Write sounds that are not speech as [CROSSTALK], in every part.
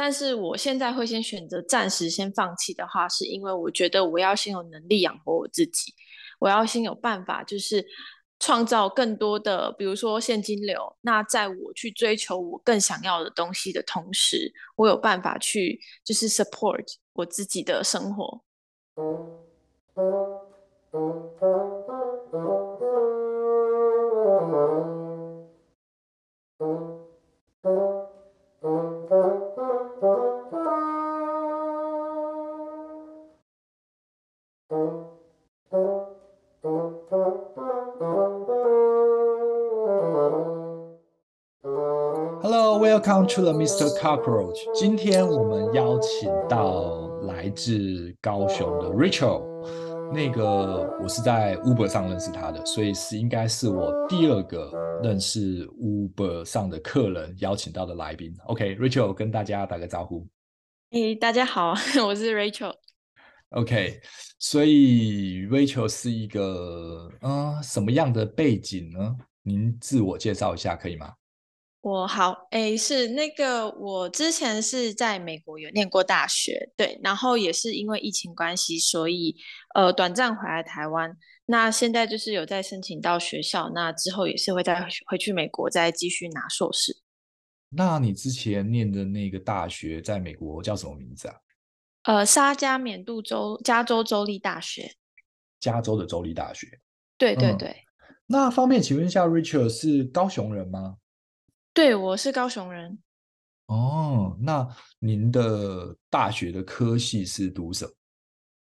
但是我现在会先选择暂时先放弃的话，是因为我觉得我要先有能力养活我自己，我要先有办法，就是创造更多的，比如说现金流。那在我去追求我更想要的东西的同时，我有办法去就是 support 我自己的生活。Welcome to the Mr. Cockroach。今天我们邀请到来自高雄的 Rachel，那个我是在 Uber 上认识他的，所以是应该是我第二个认识 Uber 上的客人邀请到的来宾。OK，Rachel 跟大家打个招呼。嘿，大家好，[LAUGHS] 我是 Rachel。OK，所以 Rachel 是一个嗯、呃、什么样的背景呢？您自我介绍一下可以吗？我好，诶，是那个，我之前是在美国有念过大学，对，然后也是因为疫情关系，所以呃短暂回来台湾。那现在就是有在申请到学校，那之后也是会再回去美国再继续拿硕士。那你之前念的那个大学在美国叫什么名字啊？呃，沙加缅度州加州州立大学。加州的州立大学。对对对。嗯，那方便请问一下，Richard 是高雄人吗？对，我是高雄人。哦，那您的大学的科系是读什么？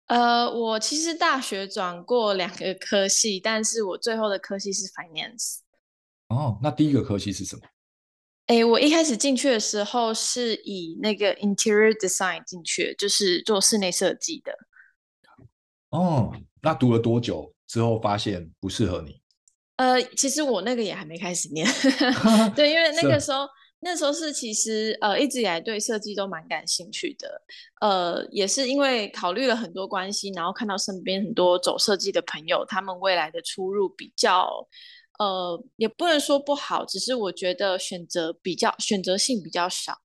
呃，我其实大学转过两个科系，但是我最后的科系是 finance。哦，那第一个科系是什么？诶，我一开始进去的时候是以那个 interior design 进去，就是做室内设计的。哦，那读了多久之后发现不适合你？呃，其实我那个也还没开始念，[LAUGHS] 对，因为那个时候那时候是其实呃一直以来对设计都蛮感兴趣的，呃，也是因为考虑了很多关系，然后看到身边很多走设计的朋友，他们未来的出入比较呃也不能说不好，只是我觉得选择比较选择性比较少，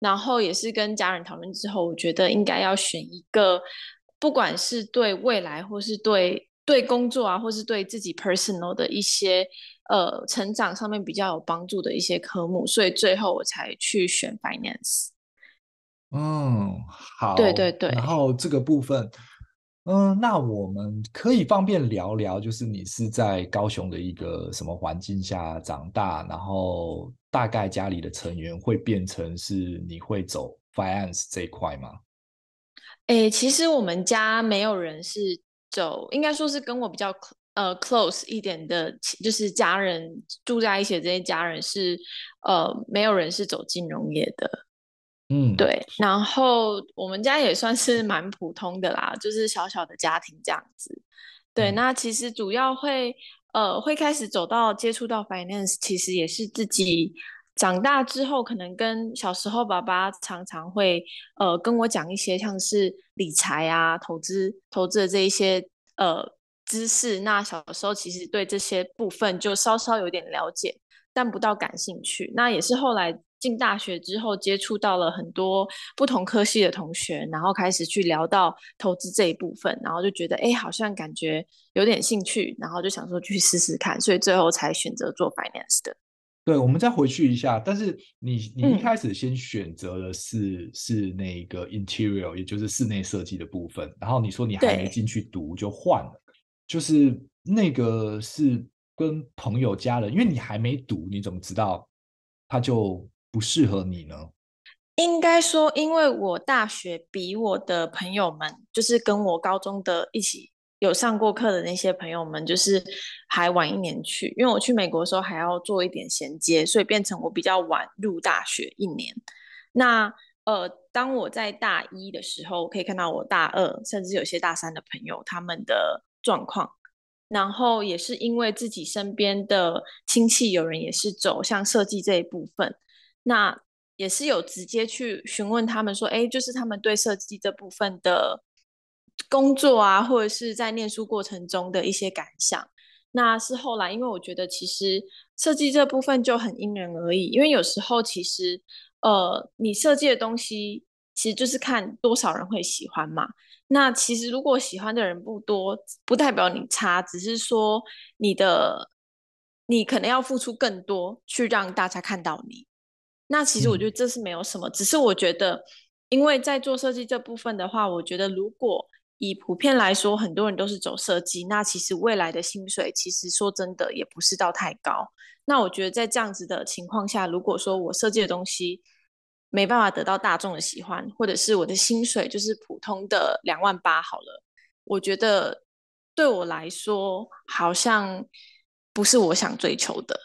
然后也是跟家人讨论之后，我觉得应该要选一个，不管是对未来或是对。对工作啊，或是对自己 personal 的一些呃成长上面比较有帮助的一些科目，所以最后我才去选 finance。嗯，好，对对对。然后这个部分，嗯，那我们可以方便聊聊，就是你是在高雄的一个什么环境下长大，然后大概家里的成员会变成是你会走 finance 这一块吗？诶，其实我们家没有人是。走应该说是跟我比较呃 close 一点的，就是家人住在一起的这些家人是呃没有人是走金融业的，嗯，对。然后我们家也算是蛮普通的啦，就是小小的家庭这样子。对，嗯、那其实主要会呃会开始走到接触到 finance，其实也是自己长大之后，可能跟小时候爸爸常常会呃跟我讲一些像是理财啊、投资、投资的这一些呃知识。那小时候其实对这些部分就稍稍有点了解，但不到感兴趣。那也是后来进大学之后接触到了很多不同科系的同学，然后开始去聊到投资这一部分，然后就觉得哎，好像感觉有点兴趣，然后就想说去试试看，所以最后才选择做 finance 的。对，我们再回去一下。但是你你一开始先选择的是、嗯、是那个 interior，也就是室内设计的部分。然后你说你还没进去读就换了，就是那个是跟朋友家人，因为你还没读，你怎么知道他就不适合你呢？应该说，因为我大学比我的朋友们，就是跟我高中的一起。有上过课的那些朋友们，就是还晚一年去，因为我去美国的时候还要做一点衔接，所以变成我比较晚入大学一年。那呃，当我在大一的时候，可以看到我大二甚至有些大三的朋友他们的状况，然后也是因为自己身边的亲戚有人也是走向设计这一部分，那也是有直接去询问他们说，哎，就是他们对设计这部分的。工作啊，或者是在念书过程中的一些感想，那是后来，因为我觉得其实设计这部分就很因人而异，因为有时候其实呃，你设计的东西其实就是看多少人会喜欢嘛。那其实如果喜欢的人不多，不代表你差，只是说你的你可能要付出更多去让大家看到你。那其实我觉得这是没有什么，嗯、只是我觉得，因为在做设计这部分的话，我觉得如果以普遍来说，很多人都是走设计，那其实未来的薪水其实说真的也不是到太高。那我觉得在这样子的情况下，如果说我设计的东西没办法得到大众的喜欢，或者是我的薪水就是普通的两万八好了，我觉得对我来说好像不是我想追求的。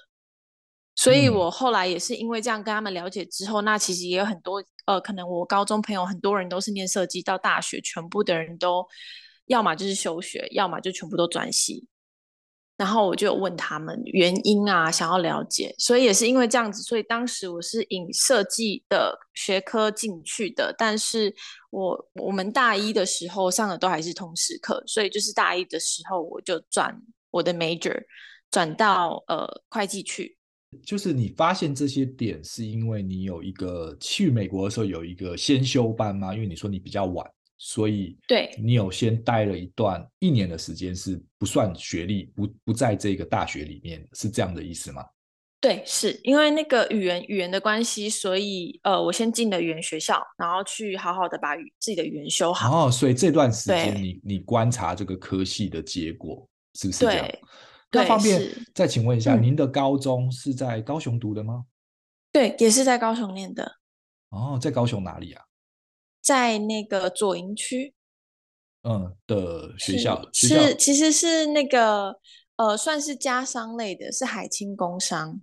所以我后来也是因为这样跟他们了解之后，嗯、那其实也有很多呃，可能我高中朋友很多人都是念设计，到大学全部的人都要么就是休学，要么就全部都转系。然后我就有问他们原因啊，想要了解。所以也是因为这样子，所以当时我是引设计的学科进去的，但是我我们大一的时候上的都还是通识课，所以就是大一的时候我就转我的 major 转到呃会计去。就是你发现这些点，是因为你有一个去美国的时候有一个先修班吗？因为你说你比较晚，所以对你有先待了一段一年的时间，是不算学历，不不在这个大学里面，是这样的意思吗？对，是因为那个语言语言的关系，所以呃，我先进了语言学校，然后去好好的把语自己的语言修好。哦，所以这段时间你你观察这个科系的结果是不是这样？对那方便再请问一下，嗯、您的高中是在高雄读的吗？对，也是在高雄念的。哦，在高雄哪里啊？在那个左营区。嗯的学校，是，学校是其实是那个呃，算是家商类的，是海青工商。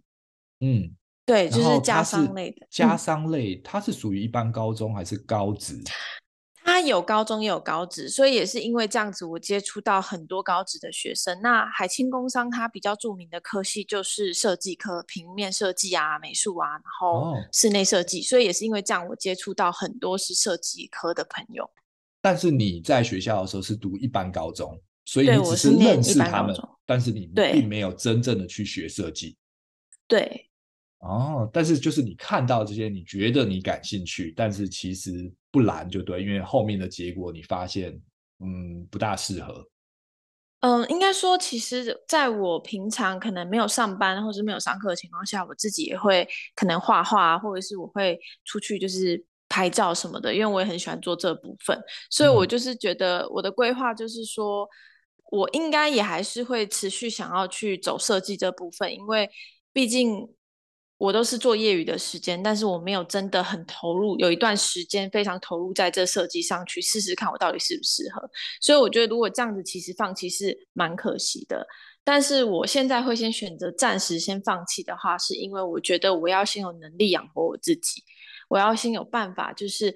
嗯，对，就是家商类的。家商类，它是属于一般高中还是高职？他有高中也有高职，所以也是因为这样子，我接触到很多高职的学生。那海清工商它比较著名的科系就是设计科，平面设计啊、美术啊，然后室内设计。哦、所以也是因为这样，我接触到很多是设计科的朋友。但是你在学校的时候是读一般高中，所以你只是认识他们，但是你并没有真正的去学设计。对。哦，但是就是你看到这些，你觉得你感兴趣，但是其实不然就对，因为后面的结果你发现，嗯，不大适合。嗯，应该说，其实在我平常可能没有上班或者没有上课的情况下，我自己也会可能画画，或者是我会出去就是拍照什么的，因为我也很喜欢做这部分，所以我就是觉得我的规划就是说，我应该也还是会持续想要去走设计这部分，因为毕竟。我都是做业余的时间，但是我没有真的很投入，有一段时间非常投入在这设计上去试试看我到底适不适合。所以我觉得如果这样子其实放弃是蛮可惜的。但是我现在会先选择暂时先放弃的话，是因为我觉得我要先有能力养活我自己，我要先有办法就是。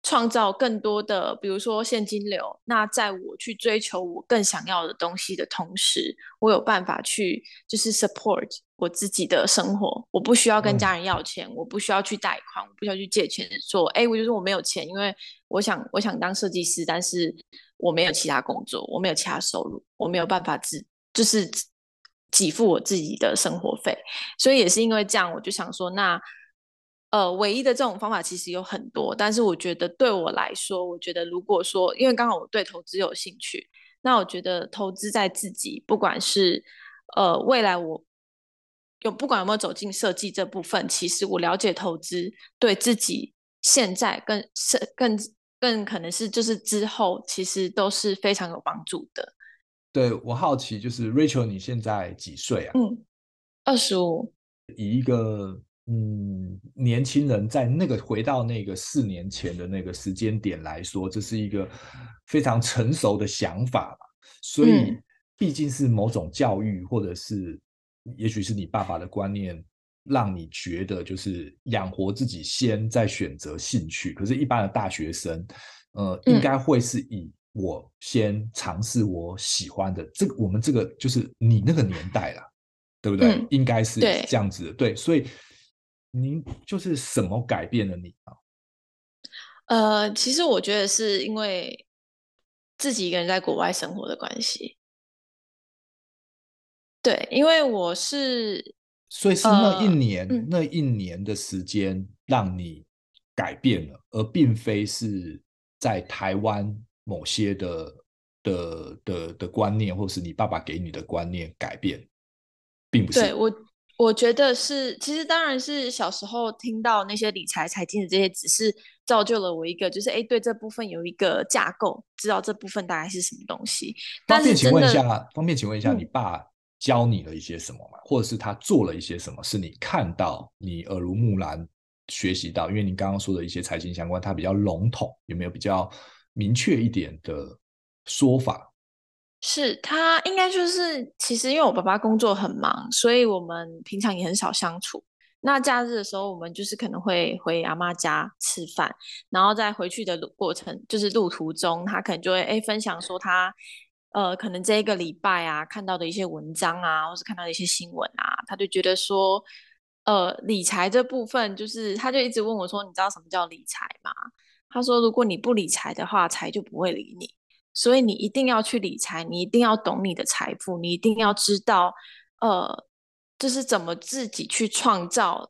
创造更多的，比如说现金流。那在我去追求我更想要的东西的同时，我有办法去就是 support 我自己的生活。我不需要跟家人要钱，嗯、我不需要去贷款，我不需要去借钱说，哎，我就是我没有钱，因为我想我想当设计师，但是我没有其他工作，我没有其他收入，我没有办法自就是给付我自己的生活费。所以也是因为这样，我就想说那。呃，唯一的这种方法其实有很多，但是我觉得对我来说，我觉得如果说，因为刚好我对投资有兴趣，那我觉得投资在自己，不管是呃未来我有不管有没有走进设计这部分，其实我了解投资对自己现在更是更更可能是就是之后，其实都是非常有帮助的。对，我好奇，就是 Rachel，你现在几岁啊？嗯，二十五。以一个。嗯，年轻人在那个回到那个四年前的那个时间点来说，这是一个非常成熟的想法吧。所以，毕竟是某种教育，或者是也许是你爸爸的观念，让你觉得就是养活自己先，再选择兴趣。可是，一般的大学生，呃，应该会是以我先尝试我喜欢的。这个我们这个就是你那个年代了，对不对？嗯，应该是这样子的，对，对，所以。您就是什么改变了你啊？呃，其实我觉得是因为自己一个人在国外生活的关系。对，因为我是，所以是那一年，呃，那一年的时间让你改变了，而并非是在台湾某些的的的的观念，或是你爸爸给你的观念改变，并不是。对我。我觉得是，其实当然是小时候听到那些理财、财经的这些，只是造就了我一个，就是哎，对这部分有一个架构，知道这部分大概是什么东西。方便请问一下，方便请问一下，你爸教你了一些什么嘛？或者是他做了一些什么，是你看到、你耳濡目染学习到？因为你刚刚说的一些财经相关，它比较笼统，有没有比较明确一点的说法？是他应该就是，其实因为我爸爸工作很忙，所以我们平常也很少相处。那假日的时候，我们就是可能会回阿妈家吃饭，然后在回去的过程，就是路途中，他可能就会哎分享说他呃可能这一个礼拜啊看到的一些文章啊，或是看到的一些新闻啊，他就觉得说呃理财这部分，就是他就一直问我说，你知道什么叫理财吗？他说如果你不理财的话，财就不会理你。所以你一定要去理财，你一定要懂你的财富，你一定要知道，呃，就是怎么自己去创造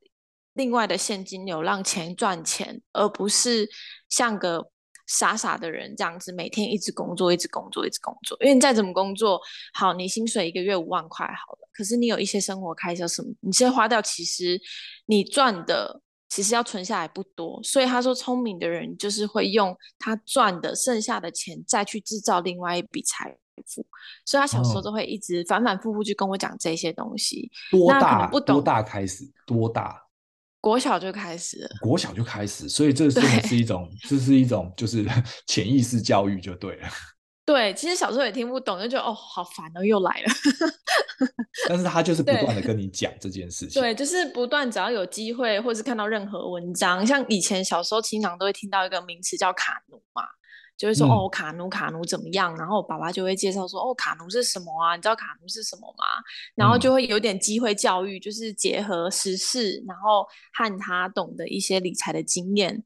另外的现金流，让钱赚钱，而不是像个傻傻的人这样子，每天一直工作，一直工作，一直工作。因为你再怎么工作，好，你薪水一个月五万块好了，可是你有一些生活开销什么，你先花掉，其实你赚的。其实要存下来不多，所以他说聪明的人就是会用他赚的剩下的钱再去制造另外一笔财富，所以他小时候都会一直反反复复去跟我讲这些东西。多大？不懂多大开始？多大？国小就开始了。国小就开始，所以这真的是一种，这是一种就是 [LAUGHS] 潜意识教育就对了。[LAUGHS] 对，其实小时候也听不懂，就觉得哦，好烦哦，又来了。[LAUGHS] 但是他就是不断的跟你讲这件事情。对，就是不断，只要有机会，或是看到任何文章，像以前小时候经常都会听到一个名词叫卡奴嘛，就会说、嗯、哦，卡奴卡奴怎么样？然后我爸爸就会介绍说哦，卡奴是什么啊？你知道卡奴是什么吗？然后就会有点机会教育，就是结合时事，然后和他懂得一些理财的经验，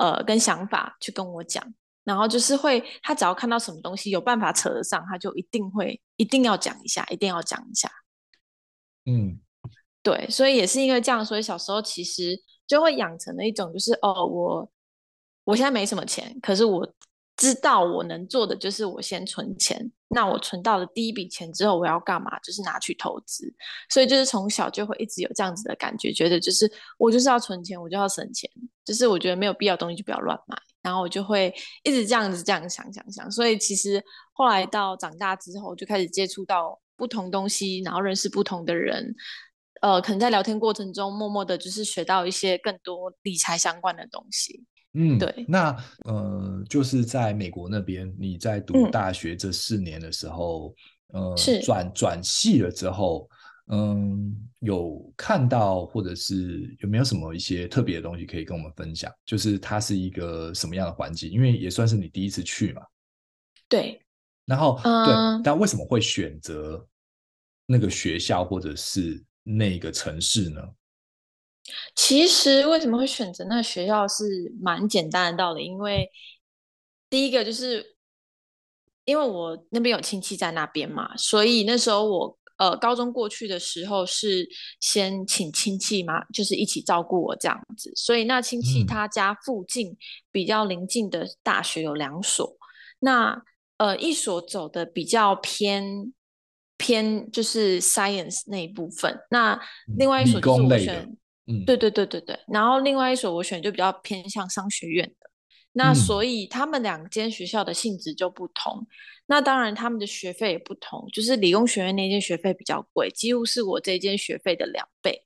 呃，跟想法去跟我讲。然后就是会，他只要看到什么东西有办法扯得上，他就一定会一定要讲一下，一定要讲一下。嗯，对，所以也是因为这样，所以小时候其实就会养成了一种，就是哦，我我现在没什么钱，可是我知道我能做的就是我先存钱。那我存到了第一笔钱之后，我要干嘛？就是拿去投资。所以就是从小就会一直有这样子的感觉，觉得就是我就是要存钱，我就要省钱，就是我觉得没有必要东西就不要乱买。然后我就会一直这样子这样想想想，所以其实后来到长大之后，就开始接触到不同东西，然后认识不同的人，呃，可能在聊天过程中，默默的就是学到一些更多理财相关的东西。嗯，对。那呃，就是在美国那边，你在读大学这四年的时候，嗯、呃，是转转系了之后。嗯，有看到或者是有没有什么一些特别的东西可以跟我们分享？就是它是一个什么样的环境？因为也算是你第一次去嘛。对。然后，嗯、对，但为什么会选择那个学校或者是那个城市呢？其实为什么会选择那个学校是蛮简单的道理，因为第一个就是因为我那边有亲戚在那边嘛，所以那时候我。呃，高中过去的时候是先请亲戚嘛，就是一起照顾我这样子。所以那亲戚他家附近比较邻近的大学有两所，嗯、那呃一所走的比较偏偏就是 science 那一部分，那另外一所就是我选，嗯，对对对对对。然后另外一所我选就比较偏向商学院的，那所以他们两间学校的性质就不同。那当然，他们的学费也不同，就是理工学院那间学费比较贵，几乎是我这间学费的两倍。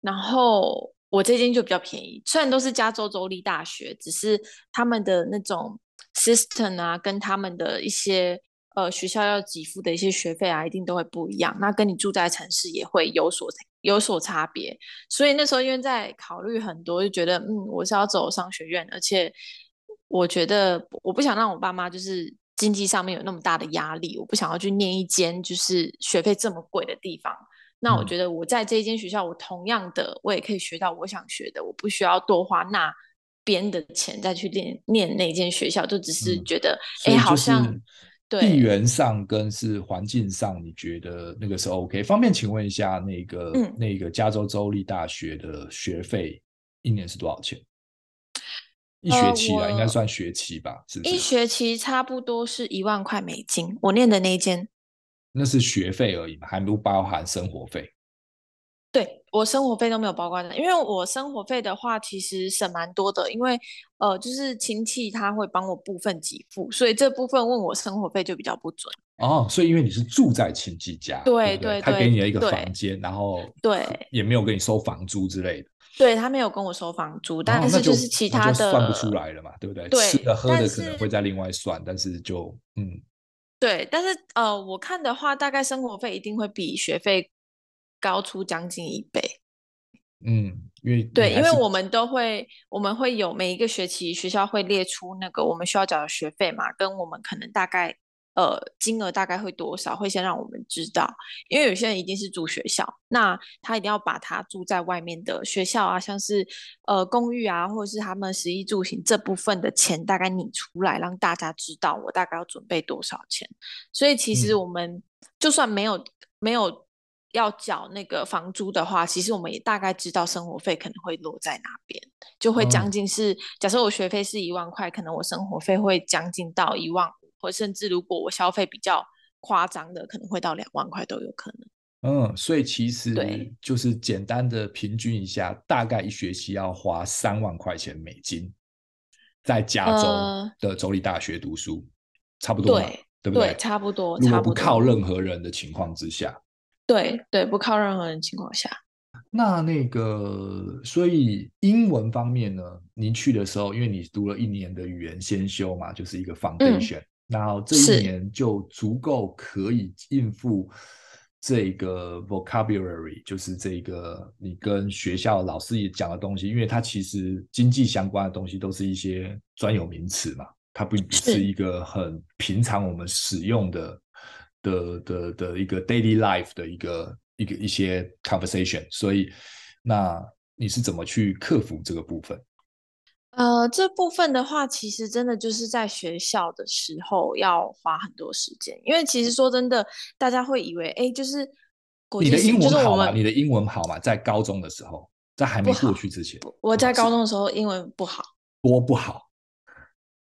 然后我这间就比较便宜，虽然都是加州州立大学，只是他们的那种 system 啊，跟他们的一些呃学校要给付的一些学费啊，一定都会不一样。那跟你住在城市也会有所有所差别。所以那时候因为在考虑很多，就觉得嗯，我是要走商学院，而且我觉得我不想让我爸妈就是。经济上面有那么大的压力，我不想要去念一间就是学费这么贵的地方。那我觉得我在这一间学校，我同样的我也可以学到我想学的，我不需要多花那边的钱再去念念那间学校，就只是觉得哎、嗯，好像对地缘上跟是环境上，你觉得那个是 OK？方便请问一下，那个、嗯、那个加州州立大学的学费一年是多少钱？一学期啊，呃、应该算学期吧？是不是？一学期差不多是一万块美金。我念的那一间，那是学费而已嘛，还不包含生活费。对，我生活费都没有包括的，因为我生活费的话其实省蛮多的，因为呃，就是亲戚他会帮我部分给付，所以这部分问我生活费就比较不准。哦，所以因为你是住在亲戚家，对对，对，对，他给你了一个房间，然后对，也没有给你收房租之类的。对，他没有跟我收房租，但是就是其他的、哦、算不出来了嘛，对不对？对，吃的喝的可能会再另外算，但是，但是就嗯，对，但是呃，我看的话，大概生活费一定会比学费高出将近一倍。嗯，因为对，因为我们都会，我们会有每一个学期学校会列出那个我们需要缴的学费嘛，跟我们可能大概。呃，金额大概会多少？会先让我们知道，因为有些人一定是住学校，那他一定要把他住在外面的学校啊，像是呃公寓啊，或者是他们食衣住行这部分的钱，大概拟出来，让大家知道我大概要准备多少钱。所以其实我们就算没有、嗯、没有要缴那个房租的话，其实我们也大概知道生活费可能会落在哪边，就会将近是、嗯、假设我学费是一万块，可能我生活费会将近到一万。或甚至如果我消费比较夸张的，可能会到两万块都有可能。嗯，所以其实就是简单的平均一下，大概一学期要花三万块钱美金，在加州的州立大学读书，呃、差不多对，对不对？对，差不多。如果不靠任何人的情况之下，对对，不靠任何人情况下，那那个，所以英文方面呢，您去的时候，因为你读了一年的语言先修嘛，就是一个 foundation、嗯。然后这一年就足够可以应付这个 vocabulary，就是这个你跟学校老师也讲的东西，因为它其实经济相关的东西都是一些专有名词嘛，它并不是。一个很平常我们使用的的的的一个 daily life 的一个一个一些 conversation，所以那你是怎么去克服这个部分？呃，这部分的话，其实真的就是在学校的时候要花很多时间，因为其实说真的，大家会以为，哎，就是你的英文好吗？你的英文好吗？在高中的时候，在还没过去之前，我在高中的时候英文不好，多不好，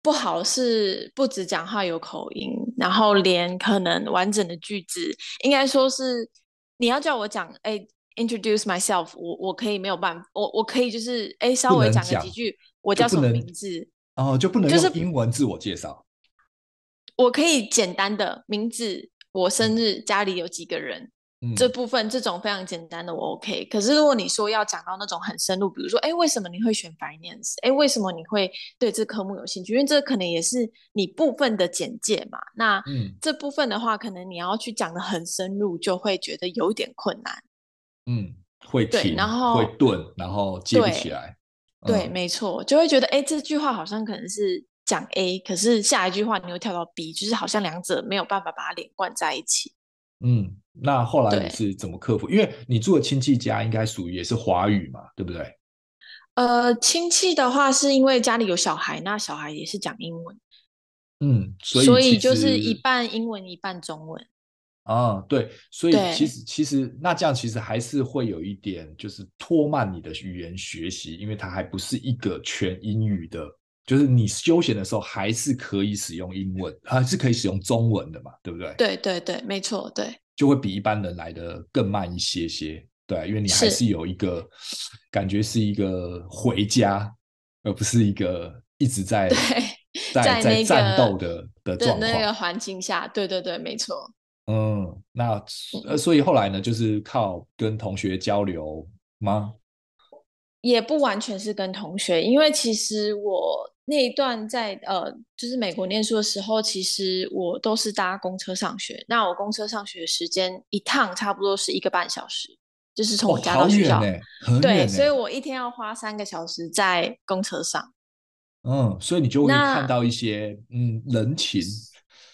不好是不止讲话有口音，然后连可能完整的句子，应该说是你要叫我讲，哎，introduce myself，我我可以没有办法，我我可以就是哎稍微讲个几句。我叫什么名字？哦，就不能就是英文自我介绍。就是、我可以简单的名字，我生日，嗯、家里有几个人，嗯、这部分这种非常简单的我 OK。可是如果你说要讲到那种很深入，比如说，哎，为什么你会选 Finance？哎，为什么你会对这科目有兴趣？因为这可能也是你部分的简介嘛。那、嗯、这部分的话，可能你要去讲的很深入，就会觉得有点困难。嗯，会停，然后会顿，然后接不起来。对，没错，就会觉得，哎，这句话好像可能是讲 A，可是下一句话你又跳到 B，就是好像两者没有办法把它连贯在一起。嗯，那后来你是怎么克服？因为你住的亲戚家应该属于也是华语嘛，对不对？呃，亲戚的话是因为家里有小孩，那小孩也是讲英文。嗯，所以所以就是一半英文一半中文。啊，对，所以其实其实那这样其实还是会有一点，就是拖慢你的语言学习，因为它还不是一个全英语的，就是你休闲的时候还是可以使用英文，还是可以使用中文的嘛，对不对？对对对，没错，对，就会比一般人来的更慢一些些，对，因为你还是有一个感觉是一个回家，而不是一个一直在在在，在战斗的的状况的那个环境下，对对对，没错。嗯，那呃，所以后来呢，就是靠跟同学交流吗？也不完全是跟同学，因为其实我那一段在呃，就是美国念书的时候，其实我都是搭公车上学。那我公车上学的时间一趟差不多是一个半小时，就是从我家到学校。哦，对，所以我一天要花三个小时在公车上。嗯，所以你就会看到一些嗯人情，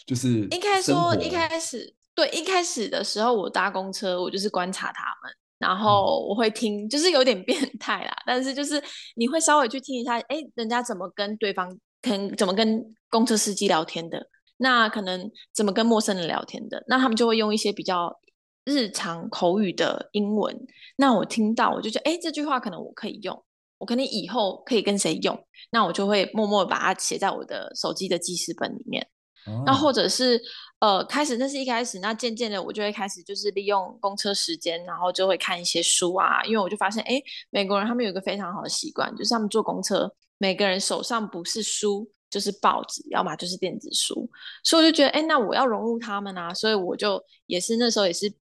就是应该说一开始。对，一开始的时候我搭公车，我就是观察他们，然后我会听，就是有点 [LAUGHS] 变态啦，但是就是你会稍微去听一下，哎，人家怎么跟对方，跟怎么跟公车司机聊天的，那可能怎么跟陌生人聊天的，那他们就会用一些比较日常口语的英文，那我听到我就觉得，哎，这句话可能我可以用，我可能以后可以跟谁用，那我就会默默把它写在我的手机的记事本里面。哦、那或者是呃，开始那是一开始，那渐渐的我就会开始就是利用公车时间，然后就会看一些书啊，因为我就发现，哎，美国人他们有一个非常好的习惯，就是他们坐公车，每个人手上不是书就是报纸，要么就是电子书，所以我就觉得，哎，那我要融入他们啊，所以我就也是那时候也是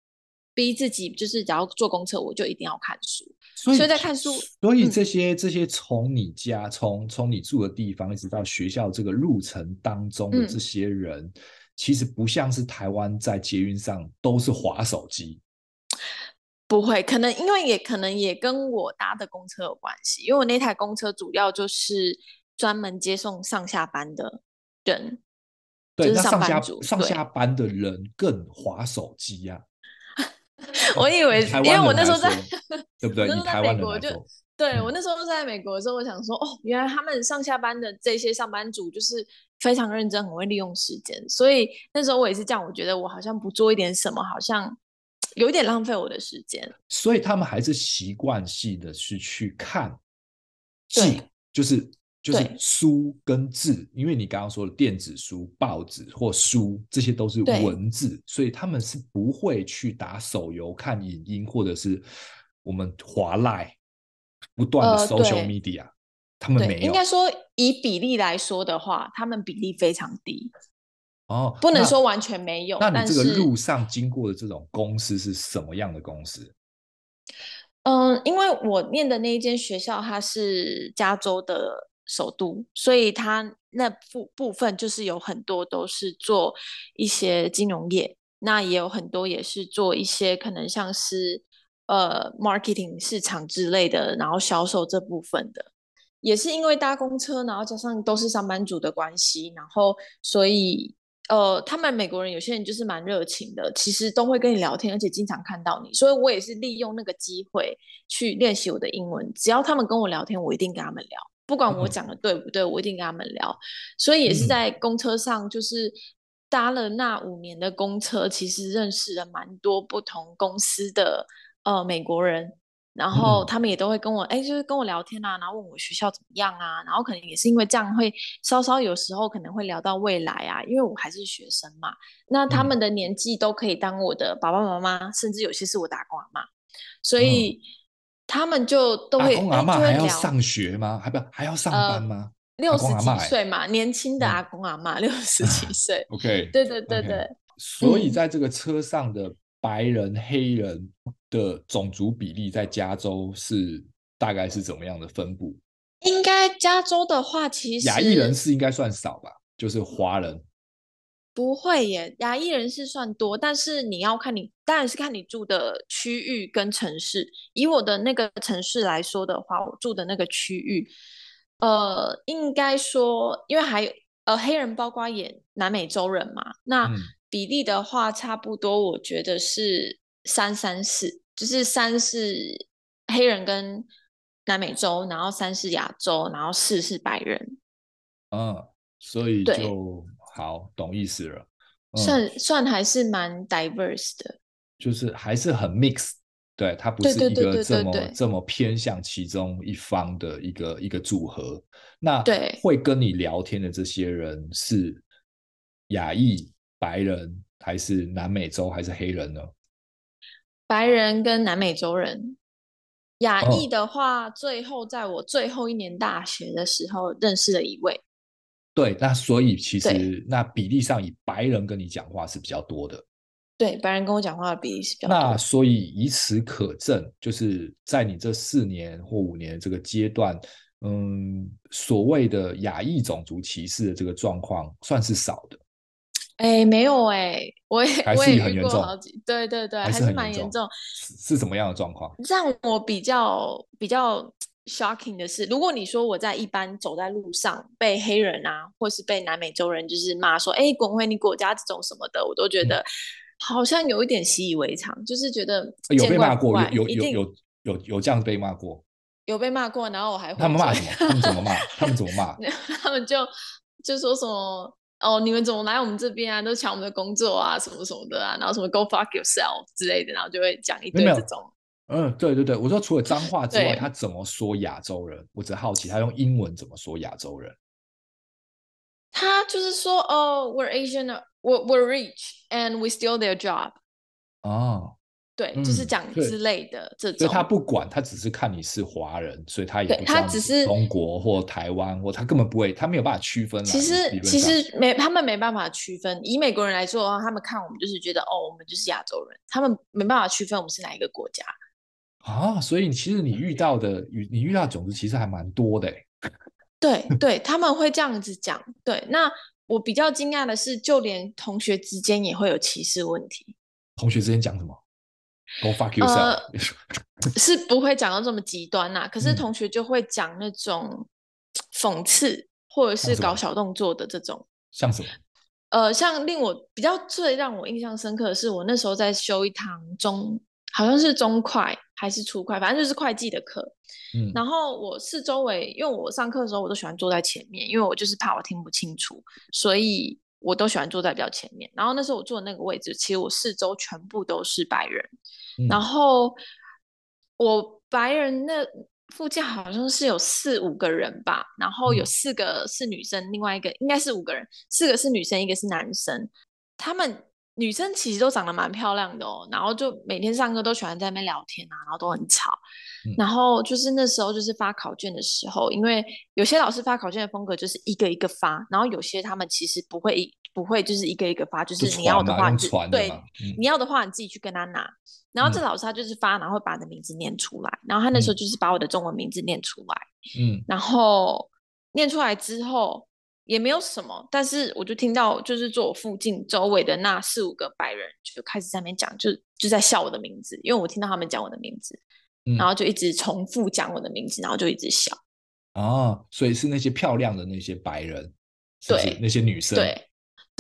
逼自己，就是只要坐公车，我就一定要看书。所以，在看书，所以这些、嗯、这些从你家从从你住的地方一直到学校这个路程当中的这些人，嗯、其实不像是台湾在捷运上都是滑手机。不会，可能因为也可能也跟我搭的公车有关系，因为我那台公车主要就是专门接送上下班的人，对，就是上下上下班的人更滑手机呀、啊。[LAUGHS] 我以为，因为我那时候在，对不对？[LAUGHS] 那时候在美国就，对我那时候在美国的时候，我想说，哦，原来他们上下班的这些上班族就是非常认真，很会利用时间。所以那时候我也是这样，我觉得我好像不做一点什么，好像 [TSK] 有一点浪费我的时间。所以他们还是习惯性的是去看，记，就是。就是书跟字，因为你刚刚说的电子书、报纸或书，这些都是文字，所以他们是不会去打手游、看影音，或者是我们划赖不断的 social media，呃、他们没有。应该说，以比例来说的话，他们比例非常低。哦，不能说完全没有。那，你这个路上经过的这种公司是什么样的公司？嗯、呃，因为我念的那一间学校，它是加州的。首都，所以它那部部分就是有很多都是做一些金融业，那也有很多也是做一些可能像是呃 marketing 市场之类的，然后销售这部分的，也是因为搭公车，然后加上都是上班族的关系，然后所以呃他们美国人有些人就是蛮热情的，其实都会跟你聊天，而且经常看到你，所以我也是利用那个机会去练习我的英文，只要他们跟我聊天，我一定跟他们聊。不管我讲的对不对，嗯、我一定跟他们聊。所以也是在公车上，就是搭了那五年的公车，嗯、其实认识了蛮多不同公司的呃美国人，然后他们也都会跟我哎、嗯，就是跟我聊天啊，然后问我学校怎么样啊，然后可能也是因为这样会稍稍有时候可能会聊到未来啊，因为我还是学生嘛，那他们的年纪都可以当我的爸爸妈妈，甚至有些是我打工阿妈，所以。嗯他们就都会，阿公阿妈还要上学吗？还不还要上班吗？呃、六十几岁嘛，年轻的阿公阿妈六十几岁。[LAUGHS] OK，对对对对。所以在这个车上的白人、嗯、黑人的种族比例，在加州是大概是怎么样的分布？应该加州的话，其实亚裔人士应该算少吧，就是华人。不会耶，亚裔人士算多，但是你要看你，当然是看你住的区域跟城市。以我的那个城市来说的话，我住的那个区域，呃，应该说，因为还有呃黑人，包括也南美洲人嘛，那比例的话，差不多，我觉得是三三四，就是三是黑人跟南美洲，然后三是亚洲，然后四是白人。嗯，所以就。好，懂意思了。嗯、算算还是蛮 diverse 的，就是还是很 mix，对，它不是一个这么这么偏向其中一方的一个一个组合。那对，会跟你聊天的这些人是亚裔、白人，还是南美洲，还是黑人呢？白人跟南美洲人。亚裔的话，哦、最后在我最后一年大学的时候认识了一位。对，那所以其实那比例上，以白人跟你讲话是比较多的。对，白人跟我讲话的比例是比较多。那所以以此可证，就是在你这四年或五年这个阶段，嗯，所谓的亚裔种族歧视的这个状况算是少的。哎，没有哎，我也还是很严重。对对对，还是蛮严重。是是什么样的状况？让我比较比较。Shocking 的是，如果你说我在一般走在路上被黑人啊，或是被南美洲人就是骂说，哎，滚回你国家这种什么的，我都觉得好像有一点习以为常，就是觉得有被骂过，有有有有有有这样被骂过，有被骂过，然后我还会他们骂什么？他们怎么骂？他们怎么骂？[LAUGHS] 他们就就说什么哦，你们怎么来我们这边啊？都抢我们的工作啊，什么什么的啊，然后什么 Go fuck yourself 之类的，然后就会讲一堆这种。嗯，对对对，我说除了脏话之外，他怎么说亚洲人？我只好奇他用英文怎么说亚洲人？他就是说，哦，we're Asian, we're we're rich, and we steal their job。哦，对，嗯就是讲之类的这种。所以他不管，他只是看你是华人，所以他也不他只是中国或台湾，或他根本不会，他没有办法区分。其实其实没，他们没办法区分。以美国人来说的话，他们看我们就是觉得，哦，我们就是亚洲人，他们没办法区分我们是哪一个国家。啊，所以其实你遇到的，你你遇到的种子其实还蛮多的。[LAUGHS] 对对，他们会这样子讲。对，那我比较惊讶的是，就连同学之间也会有歧视问题。同学之间讲什么？Go fuck yourself。呃、[LAUGHS] 是不会讲到这么极端呐、啊，可是同学就会讲那种讽刺或者是搞小动作的这种。像什么？呃，像令我比较最让我印象深刻的是，我那时候在修一堂中。好像是中快还是初快，反正就是会计的课。嗯，然后我四周围，因为我上课的时候我都喜欢坐在前面，因为我就是怕我听不清楚，所以我都喜欢坐在比较前面。然后那时候我坐的那个位置，其实我四周全部都是白人。嗯，然后我白人那附近好像是有四五个人吧，然后有四个是女生，嗯，另外一个应该是五个人，四个是女生，一个是男生，他们。女生其实都长得蛮漂亮的哦，然后就每天上课都喜欢在那边聊天啊，然后都很吵。嗯、然后就是那时候就是发考卷的时候，因为有些老师发考卷的风格就是一个一个发，然后有些他们其实不会一不会就是一个一个发，就是你要的话你就对、嗯，你要的话你自己去跟他拿。然后这老师他就是发，然后会把你的名字念出来，然后他那时候就是把我的中文名字念出来，嗯，然后念出来之后。也没有什么，但是我就听到，就是坐我附近周围的那四五个白人就开始在那边讲，就就在笑我的名字，因为我听到他们讲我的名字，嗯、然后就一直重复讲我的名字，然后就一直笑。哦，所以是那些漂亮的那些白人，对，那些女生，对。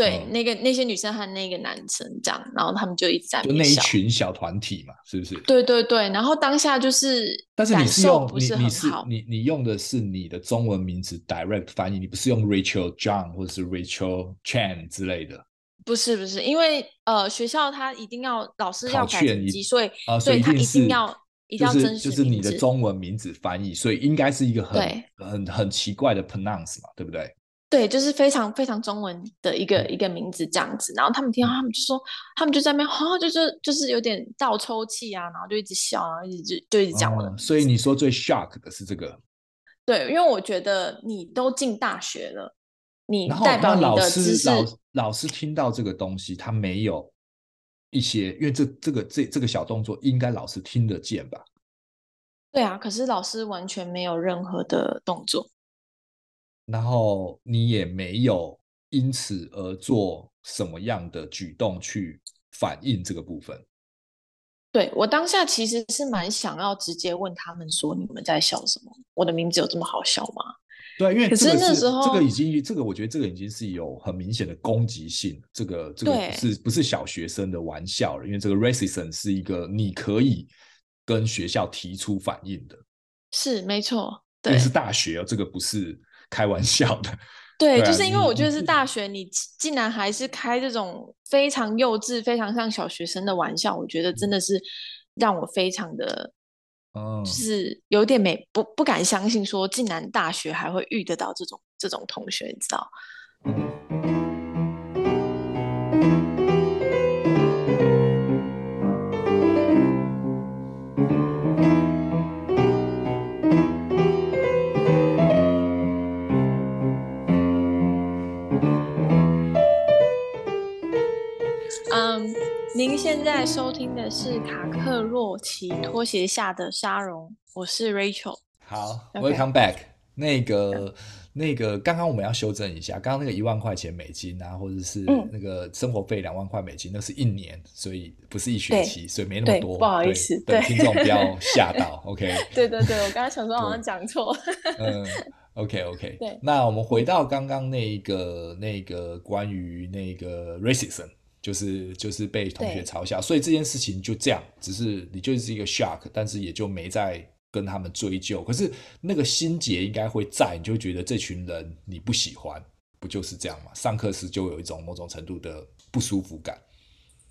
对，那个那些女生和那个男生这样，然后他们就一直在，就那一群小团体嘛，是不是？对对对，然后当下就是，但是你是用你你是你你用的是你的中文名字 direct 翻译，你不是用 Rachel John 或者是 Rachel Chan 之类的？不是不是，因为呃学校他一定要老师要改成绩，所以啊、呃，所以他一定要一定要真实就是你的中文名字翻译，所以应该是一个很很很奇怪的 pronounce 嘛，对不对？对，就是非常非常中文的一个、嗯、一个名字这样子，然后他们听到，他们就说，他们就在那边，好、哦，就是就是有点倒抽气啊，然后就一直笑，然后一直就就一直讲我的、嗯。所以你说最 shock 的是这个？对，因为我觉得你都进大学了，你代表你的知识。老师老，老师听到这个东西，他没有一些，因为这这个这这个小动作，应该老师听得见吧？对啊，可是老师完全没有任何的动作。然后你也没有因此而做什么样的举动去反映这个部分。对，我当下其实是蛮想要直接问他们说，你们在笑什么？我的名字有这么好笑吗？对，因为是，可是那时候这个已经这个我觉得这个已经是有很明显的攻击性，这个这个不是不是小学生的玩笑了，因为这个 racism 是一个你可以跟学校提出反应的。是没错，对，因为是大学哦，这个不是。开玩笑的，[LAUGHS] 对，对啊，就是因为我觉得是大学，你竟然还是开这种非常幼稚、非常像小学生的玩笑，我觉得真的是让我非常的，嗯，就是有点没不不敢相信，说竟然大学还会遇得到这种这种同学，你知道？您现在收听的是卡克洛奇拖鞋下的沙龙，我是 Rachel。好，Welcome back。那个、那个，刚刚我们要修正一下，刚刚那个一万块钱美金啊，或者是那个生活费两万块美金，嗯，那是一年，所以不是一学期，所以没那么多。不好意思，对，听众不要 [LAUGHS] 吓到。OK。[LAUGHS] 对对对，我刚刚想说好像讲错。嗯，OK OK。[LAUGHS] 对，那我们回到刚刚那个那个关于那个 racism。就是就是被同学嘲笑，所以这件事情就这样，只是你就是一个 shock，但是也就没再跟他们追究。可是那个心结应该会在，你就觉得这群人你不喜欢，不就是这样吗？上课时就有一种某种程度的不舒服感。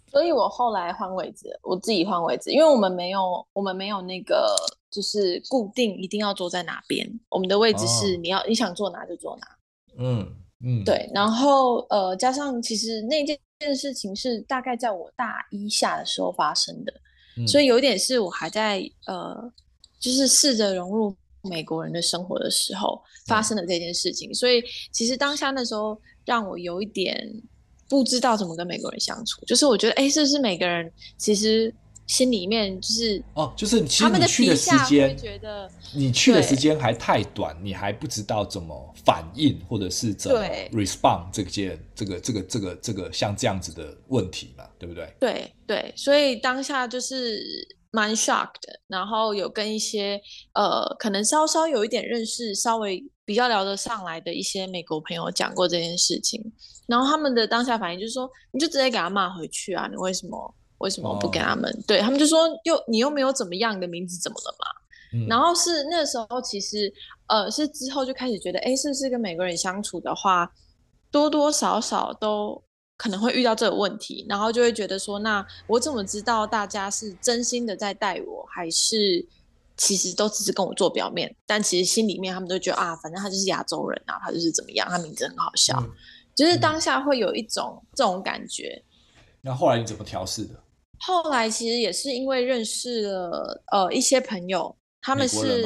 所以我后来换位置，我自己换位置，因为我们没有，我们没有那个就是固定一定要坐在哪边，我们的位置是你要、哦、你想坐哪就坐哪。嗯嗯，对。然后呃，加上其实那件事情是大概在我大一下的时候发生的，嗯、所以有一点是我还在呃，就是试着融入美国人的生活的时候发生的这件事情，嗯、所以其实当下那时候让我有一点。不知道怎么跟美国人相处，就是我觉得，哎，是不是每个人其实心里面就是哦，就是其实你去的时间，觉得你去的时间还太短，你还不知道怎么反应，或者是怎么 respond 这件这个这个这个这个像这样子的问题嘛，对不对？对对，所以当下就是蛮 shocked 的，然后有跟一些呃，可能稍稍有一点认识，稍微比较聊得上来的一些美国朋友讲过这件事情。然后他们的当下反应就是说，你就直接给他骂回去啊！你为什么为什么不给他们？哦、对他们就说，又你又没有怎么样，你的名字怎么了嘛？嗯、然后是那时候其实呃是之后就开始觉得，哎，是不是跟美国人相处的话，多多少少都可能会遇到这个问题，然后就会觉得说，那我怎么知道大家是真心的在待我，还是其实都只是跟我做表面？但其实心里面他们都觉得啊，反正他就是亚洲人啊，他就是怎么样，他名字很好笑。嗯就是当下会有一种这种感觉，嗯。那后来你怎么调试的？后来其实也是因为认识了呃一些朋友，他们是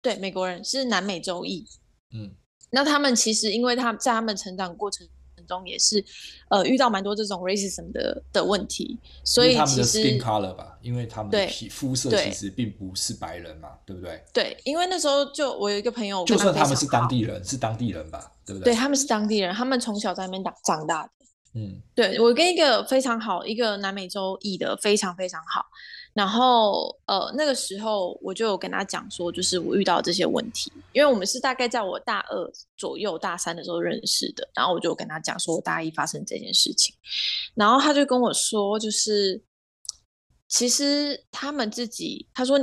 对美国人，是南美洲裔。嗯，那他们其实因为他在他们成长过程中也是呃遇到蛮多这种 racism 的的问题，所以其实他们的 skin color 吧，因为他们的皮肤色其实并不是白人嘛，对，对不对？对，因为那时候就我有一个朋友，就算他们是当地人，是当地人吧。对不对？对，他们是当地人，他们从小在那边长长大的。嗯，对，我跟一个非常好，一个南美洲裔的非常非常好。然后呃，那个时候我就有跟他讲说，就是我遇到这些问题，因为我们是大概在我大二左右、大三的时候认识的。然后我就跟他讲说，我大一发生这件事情。然后他就跟我说，就是其实他们自己，他说。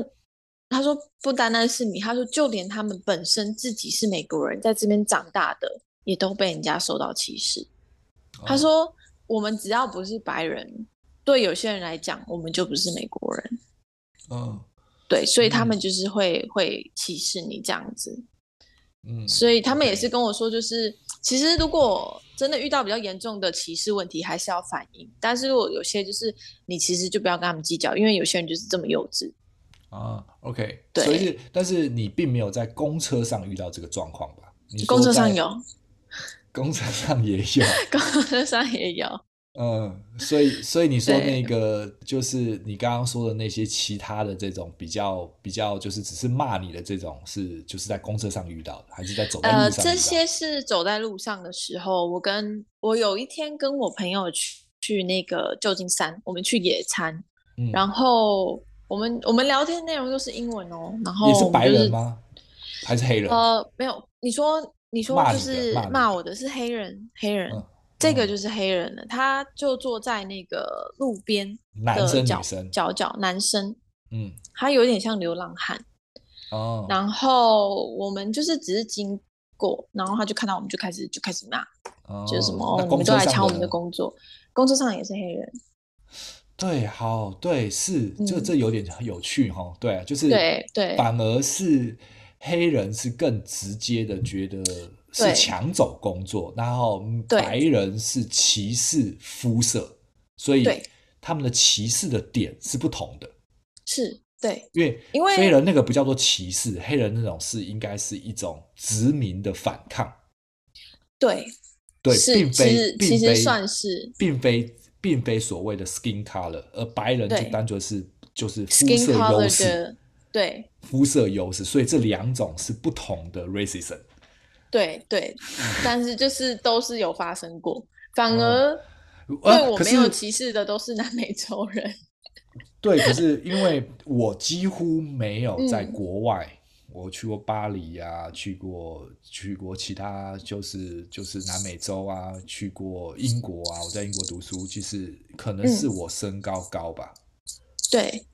他说：“不单单是你，他说就连他们本身自己是美国人，在这边长大的，也都被人家受到歧视。Oh. 他说，我们只要不是白人，对有些人来讲，我们就不是美国人。嗯，oh. 对，所以他们就是会、mm. 会歧视你这样子。嗯，mm. 所以他们也是跟我说，就是、其实如果真的遇到比较严重的歧视问题，还是要反映。但是如果有些就是你其实就不要跟他们计较，因为有些人就是这么幼稚。”啊，OK，对，所以是，但是你并没有在公车上遇到这个状况吧？你公车上有，公车上也有，[LAUGHS] 公车上也有。嗯，所以，所以你说那个，就是你刚刚说的那些其他的这种比较比较，就是只是骂你的这种，是就是在公车上遇到的，还是在走在路上？呃，这些是走在路上的时候，我跟我有一天跟我朋友去去那个旧金山，我们去野餐，嗯，然后。我们我们聊天内容都是英文哦，然后、就是、也是白人吗？还是黑人？呃，没有，你说你说就是骂我的是黑人，黑人，嗯、这个就是黑人了。嗯、他就坐在那个路边的角角角，男生，嗯，他有点像流浪汉哦。然后我们就是只是经过，然后他就看到我们就开始就开始骂，哦、就是什么我们都来抢我们的工作，工作上也是黑人。对，好，对，是，这这有点有趣哈、嗯，对，就是，对对，反而是黑人是更直接的觉得是抢走工作，然后白人是歧视肤色，所以他们的歧视的点是不同的，是，对，因为因为黑人那个不叫做歧视，黑人那种是应该是一种殖民的反抗，对，对，并非，其实算是，并非。并非所谓的 skin color，而白人就单纯是就是肤色优势，对肤色优势，所以这两种是不同的 racism。对对，但是就是都是有发生过，反而对我没有歧视的都是南美洲人。[LAUGHS] 对，可是因为我几乎没有在国外。嗯我去过巴黎呀、啊，去过去过其他就是就是南美洲啊，去过英国啊。我在英国读书，其实可能是我身高高吧。嗯、对，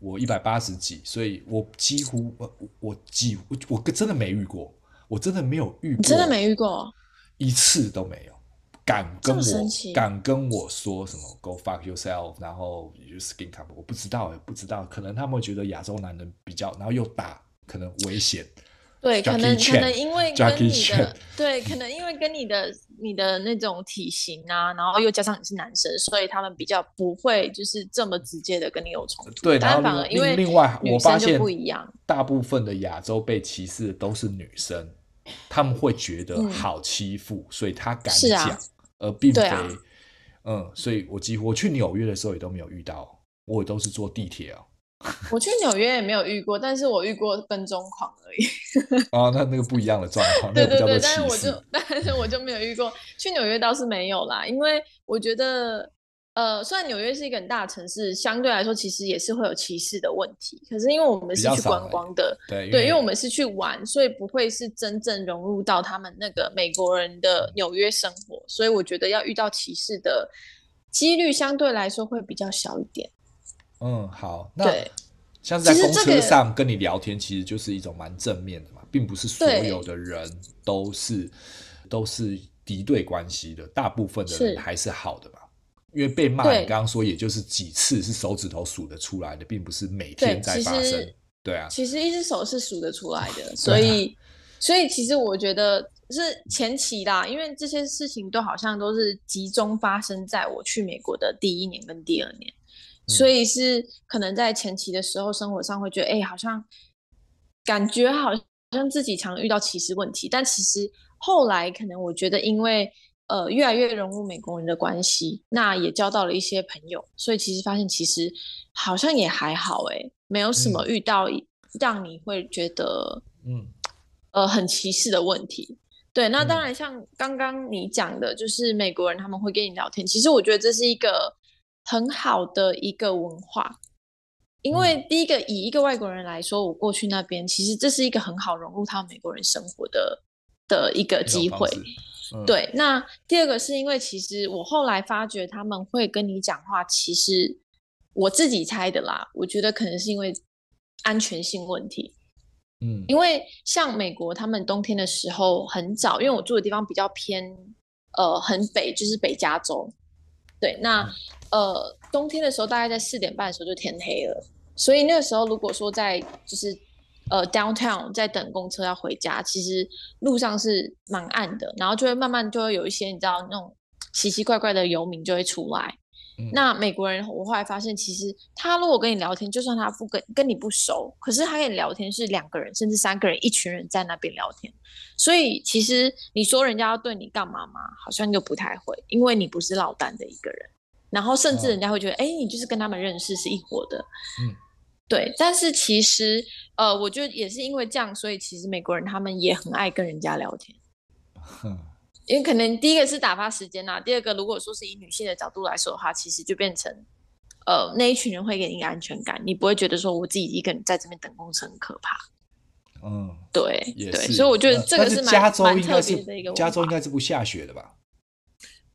我一百八十几，所以我几乎我我几我我真的没遇过，我真的没有遇过，真的没遇过，一次都没有，敢跟我敢跟我说什么 “Go fuck yourself”，然后 “You skin color”，我不知道哎，不知道，可能他们会觉得亚洲男人比较，然后又大，可能危险。对，可能可能因为跟你的 [LAUGHS] 对，可能因为跟你的你的那种体型啊，然后又加上你是男生，所以他们比较不会就是这么直接的跟你有冲突。对，但反而因为另外我发现不一样，大部分的亚洲被歧视的都是女生，他们会觉得好欺负，嗯、所以他敢讲，啊、而并非、啊、嗯，所以我几乎我去纽约的时候也都没有遇到，我也都是坐地铁啊。[LAUGHS] 我去纽约也没有遇过，但是我遇过跟踪狂而已。[LAUGHS] 哦，那那个不一样的状况，对对对，但是我就 [LAUGHS] 但是我就没有遇过。去纽约倒是没有啦，因为我觉得，呃，虽然纽约是一个很大的城市，相对来说其实也是会有歧视的问题。可是因为我们是去观光的，对对，因为我们是去玩，所以不会是真正融入到他们那个美国人的纽约生活，所以我觉得要遇到歧视的几率相对来说会比较小一点。嗯，好，那像是在公车上跟你聊天，其实就是一种蛮正面的嘛，并不是所有的人都是都是敌对关系的，大部分的人还是好的嘛。因为被骂，你刚刚说也就是几次是手指头数得出来的，并不是每天在发生。对啊，其实一只手是数得出来的，所以所以其实我觉得是前期啦，因为这些事情都好像都是集中发生在我去美国的第一年跟第二年。所以是可能在前期的时候，生活上会觉得，哎、欸，好像感觉好像自己常遇到歧视问题，但其实后来可能我觉得，因为呃越来越融入美国人的关系，那也交到了一些朋友，所以其实发现其实好像也还好，哎，没有什么遇到让你会觉得嗯呃很歧视的问题。对，那当然像刚刚你讲的，就是美国人他们会跟你聊天，其实我觉得这是一个。很好的一个文化，因为第一个以一个外国人来说，我过去那边其实这是一个很好融入他们美国人生活的的一个机会。嗯、对，那第二个是因为其实我后来发觉他们会跟你讲话，其实我自己猜的啦，我觉得可能是因为安全性问题。嗯，因为像美国，他们冬天的时候很早，因为我住的地方比较偏呃很北，就是北加州。对，那。嗯呃，冬天的时候大概在四点半的时候就天黑了，所以那个时候如果说在就是呃 downtown 在等公车要回家，其实路上是蛮暗的，然后就会慢慢就会有一些你知道那种奇奇怪怪的游民就会出来。嗯、那美国人我后来发现，其实他如果跟你聊天，就算他不跟跟你不熟，可是他跟你聊天是两个人甚至三个人一群人在那边聊天，所以其实你说人家要对你干嘛嘛，好像就不太会，因为你不是落单的一个人。然后甚至人家会觉得，哎、哦，你就是跟他们认识是一伙的，嗯，对。但是其实，呃，我觉得也是因为这样，所以其实美国人他们也很爱跟人家聊天，[LAUGHS] 哼因为可能第一个是打发时间呐、啊，第二个如果说是以女性的角度来说的话，其实就变成，呃，那一群人会给你一个安全感，你不会觉得说我自己一个人在这边等公车很可怕。嗯，对，对，所以我觉得这个是蛮加州应该是蛮特别的一个。加州应该是不下雪的吧？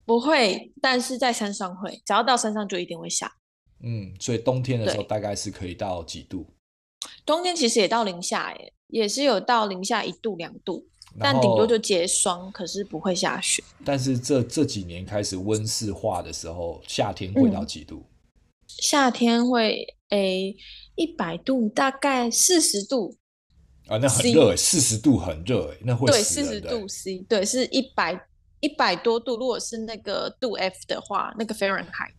不会，但是在山上会，只要到山上就一定会下。嗯，所以冬天的时候大概是可以到几度？冬天其实也到零下，耶，也是有到零下一度两度，但顶多就结霜，可是不会下雪。但是这这几年开始温室化的时候，夏天会到几度？嗯、夏天会诶一百度，大概四十度啊，那很热，四十度很热，那会。对，四十度 C，对，是一百。一百多度，如果是那个度 F 的话，那个 Fahrenheit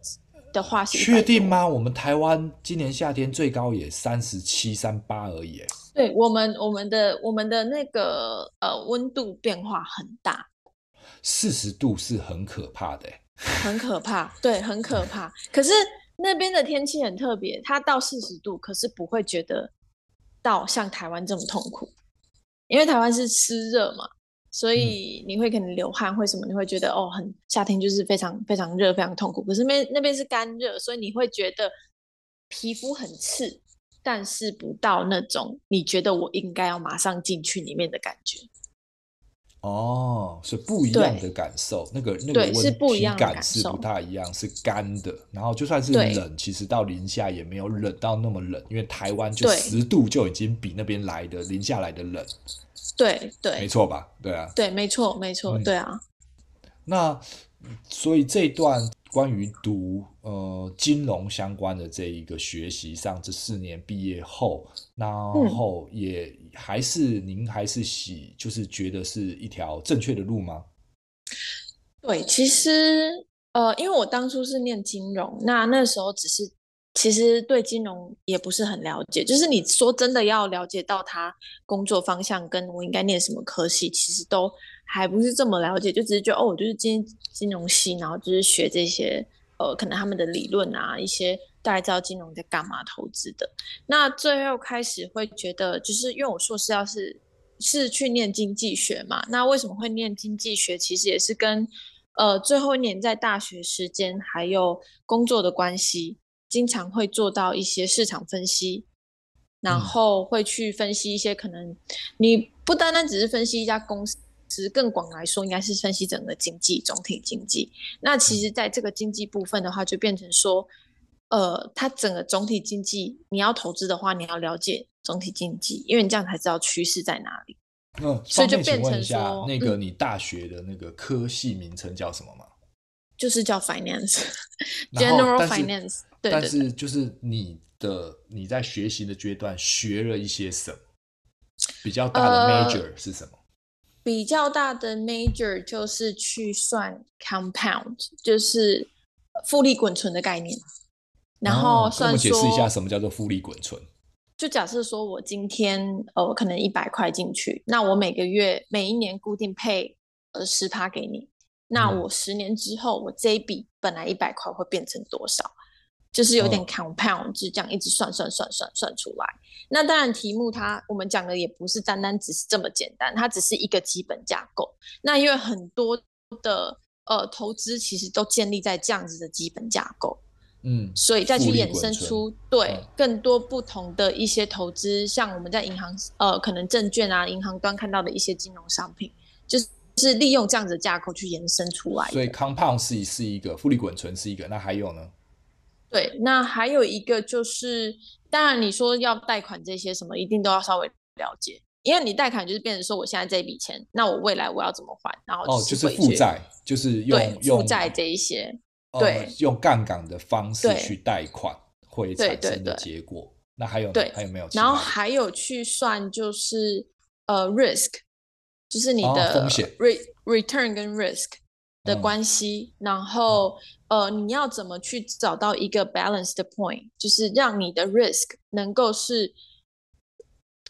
的话是确定吗？我们台湾今年夏天最高也三十七、三八而已。对，我们我们的我们的那个呃温度变化很大，四十度是很可怕的，很可怕，对，很可怕。可是那边的天气很特别，它到四十度，可是不会觉得到像台湾这么痛苦，因为台湾是湿热嘛。所以你会可能流汗，或什么？你会觉得哦，很夏天就是非常非常热，非常痛苦。可是那那边是干热，所以你会觉得皮肤很刺，但是不到那种你觉得我应该要马上进去里面的感觉。哦，是不一样的感受，那个那个温感是不太一样，是干的。然后就算是冷，其实到零下也没有冷到那么冷，因为台湾就十度就已经比那边来的零下来的冷。对对，没错吧？对啊，对，没错没错，对啊。那所以这一段关于读呃金融相关的这一个学习上，这四年毕业后，然后也还是、嗯、您还是喜，就是觉得是一条正确的路吗？对，其实呃，因为我当初是念金融，那那时候只是。其实对金融也不是很了解，就是你说真的要了解到他工作方向，跟我应该念什么科系，其实都还不是这么了解，就只是觉得哦，我就是金金融系，然后就是学这些呃，可能他们的理论啊，一些大概知道金融在干嘛投资的。那最后开始会觉得，就是因为我硕士要是是去念经济学嘛，那为什么会念经济学？其实也是跟呃最后一年在大学时间还有工作的关系。经常会做到一些市场分析，然后会去分析一些可能你不单单只是分析一家公司，其实更广来说应该是分析整个经济总体经济。那其实在这个经济部分的话，就变成说，呃，它整个总体经济你要投资的话，你要了解总体经济，因为你这样才知道趋势在哪里。嗯，所以就变成说，那个你大学的那个科系名称叫什么吗？就是叫 finance，general [LAUGHS] finance。对但是就是你的你在学习的阶段学了一些什么？比较大的 major 是什么？呃，比较大的 major 就是去算 compound，就是复利滚存的概念。然后算说，我们解释一下什么叫做复利滚存。就假设说我今天呃可能一百块进去，那我每个月每一年固定配呃十趴给你，那我十年之后我这一笔本来一百块会变成多少？就是有点 compound，就这样一直算算算算算出来。那当然，题目它我们讲的也不是单单只是这么简单，它只是一个基本架构。那因为很多的呃投资其实都建立在这样子的基本架构，嗯，所以再去衍生出对更多不同的一些投资，像我们在银行呃可能证券啊银行端看到的一些金融商品，就是是利用这样子的架构去延伸出来。所以 compound 是是一个复利滚存是一个，那还有呢？对，那还有一个就是，当然你说要贷款这些什么，一定都要稍微了解，因为你贷款就是变成说，我现在这笔钱，那我未来我要怎么还？然后哦，就是负债，就是用用负债这一些，对，呃、用杠杆的方式去贷款会产生的结果。那还有对，还有没有？然后还有去算就是呃 risk，就是你的风险 re return 跟 risk。的关系，嗯、然后、嗯、呃，你要怎么去找到一个 balance 的 point，就是让你的 risk 能够是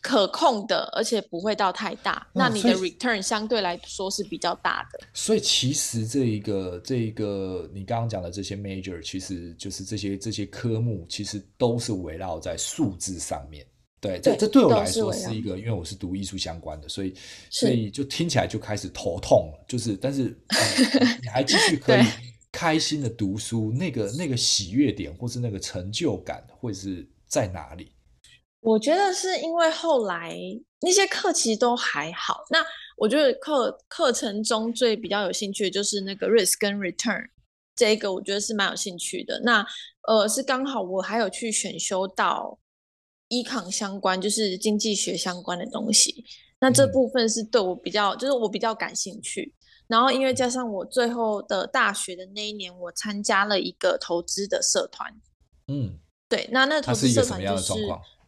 可控的，而且不会到太大，嗯、那你的 return 相对来说是比较大的。所以其实这一个这一个你刚刚讲的这些 major，其实就是这些这些科目，其实都是围绕在数字上面。对，这这对我来说是一个，因为我是读艺术相关的，所以所以就听起来就开始头痛了。就是，但是、嗯、你还继续可以开心的读书，那个那个喜悦点或是那个成就感会是在哪里？我觉得是因为后来那些课其实都还好。那我觉得课课程中最比较有兴趣的就是那个 risk 跟 return 这一个，我觉得是蛮有兴趣的。那呃，是刚好我还有去选修到。Econ 相关就是经济学相关的东西，那这部分是对我比较，就是我比较感兴趣。然后因为加上我最后的大学的那一年，我参加了一个投资的社团。嗯，对，那那投资社团就是，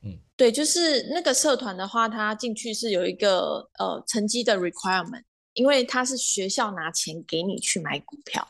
嗯，对，就是那个社团的话，它进去是有一个呃成绩的 requirement，因为它是学校拿钱给你去买股票。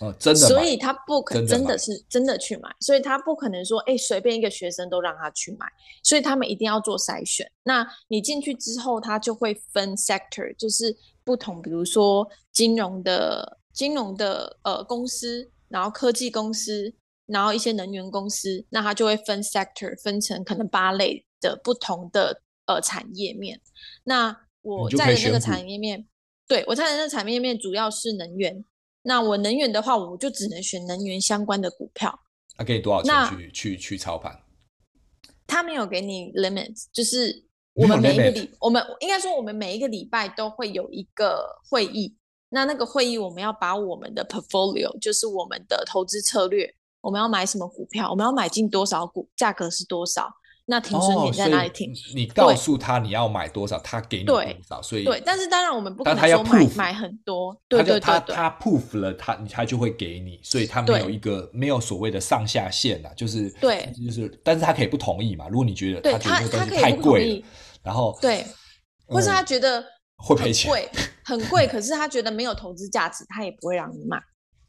哦，真的，所以他不可能真的是真的去买，所以他不可能说，哎，随便一个学生都让他去买，所以他们一定要做筛选。那你进去之后，他就会分 sector，就是不同，比如说金融的、金融的呃公司，然后科技公司，然后一些能源公司，那他就会分 sector，分成可能八类的不同的呃产业面。那我在的那个产业面，对，我在的那个产业面主要是能源。那我能源的话，我就只能选能源相关的股票。他给你多少钱去去去操盘？他没有给你 limit，就是我们每一个礼，我们应该说我们每一个礼拜都会有一个会议。那那个会议，我们要把我们的 portfolio，就是我们的投资策略，我们要买什么股票，我们要买进多少股，价格是多少，那停损点在哪里停？哦、你告诉他你要买多少，他给你多少，所以对。但是当然我们不可能说买买很多，对对对，他他 proof 了他他就会给你，所以他没有一个没有所谓的上下限啊，就是对，就是，但是他可以不同意嘛。如果你觉得他觉得东西太贵了，然后对，或是他觉得会赔钱，贵 [LAUGHS] 很贵，可是他觉得没有投资价值，他也不会让你买。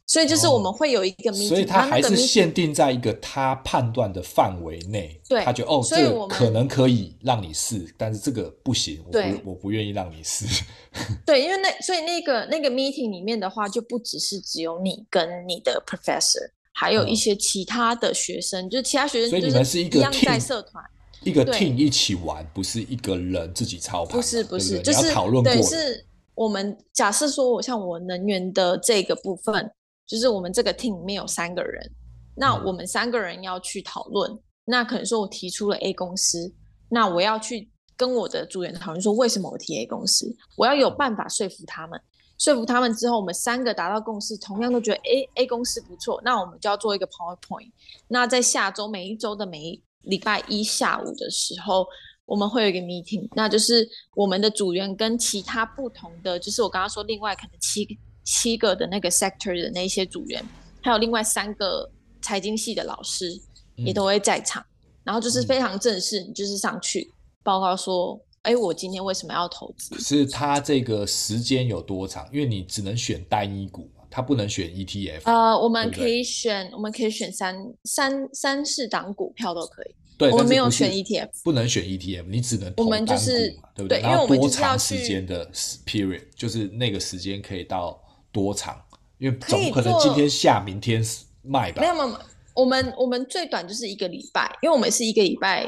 所以就是我们会有一个所以他还是限定在一个他判断的范围内。对，他觉得哦，这个可能可以让你试，但是这个不行，对，我不我不愿意让你试。[LAUGHS] 对，因为那所以那个那个 meeting 里面的话，就不只是只有你跟你的 professor，还有一些其他的学生，嗯、就是其他学生，所以你们是一个在社团，一个 team 一起玩，不是一个人自己操盘，不是不是，对对就是讨论过对，是我们假设说，我像我能源的这个部分。就是我们这个 team 里面有三个人，那我们三个人要去讨论。嗯、那可能说我提出了 A 公司，那我要去跟我的组员讨论说，为什么我提 A 公司？我要有办法说服他们，说服他们之后，我们三个达到共识，同样都觉得 A A 公司不错，那我们就要做一个 PowerPoint。那在下周每一周的每一礼拜一下午的时候，我们会有一个 meeting，那就是我们的组员跟其他不同的，就是我刚刚说另外可能七个。七个的那个 sector 的那些组员，还有另外三个财经系的老师也都会在场，嗯、然后就是非常正式，你就是上去报告说，哎，我今天为什么要投资？是他这个时间有多长？因为你只能选单一股嘛，他不能选 ETF。呃，我们可以选，对对我们可以选三三三四档股票都可以。对，我们没有选 ETF，不能选 ETF，你只能我们就是对不对？对，因为我们就是要多长时间的 period，就是那个时间可以到。多长？因为总不可能今天下，明天卖吧？没有没有，我们我们最短就是一个礼拜，因为我们是一个礼拜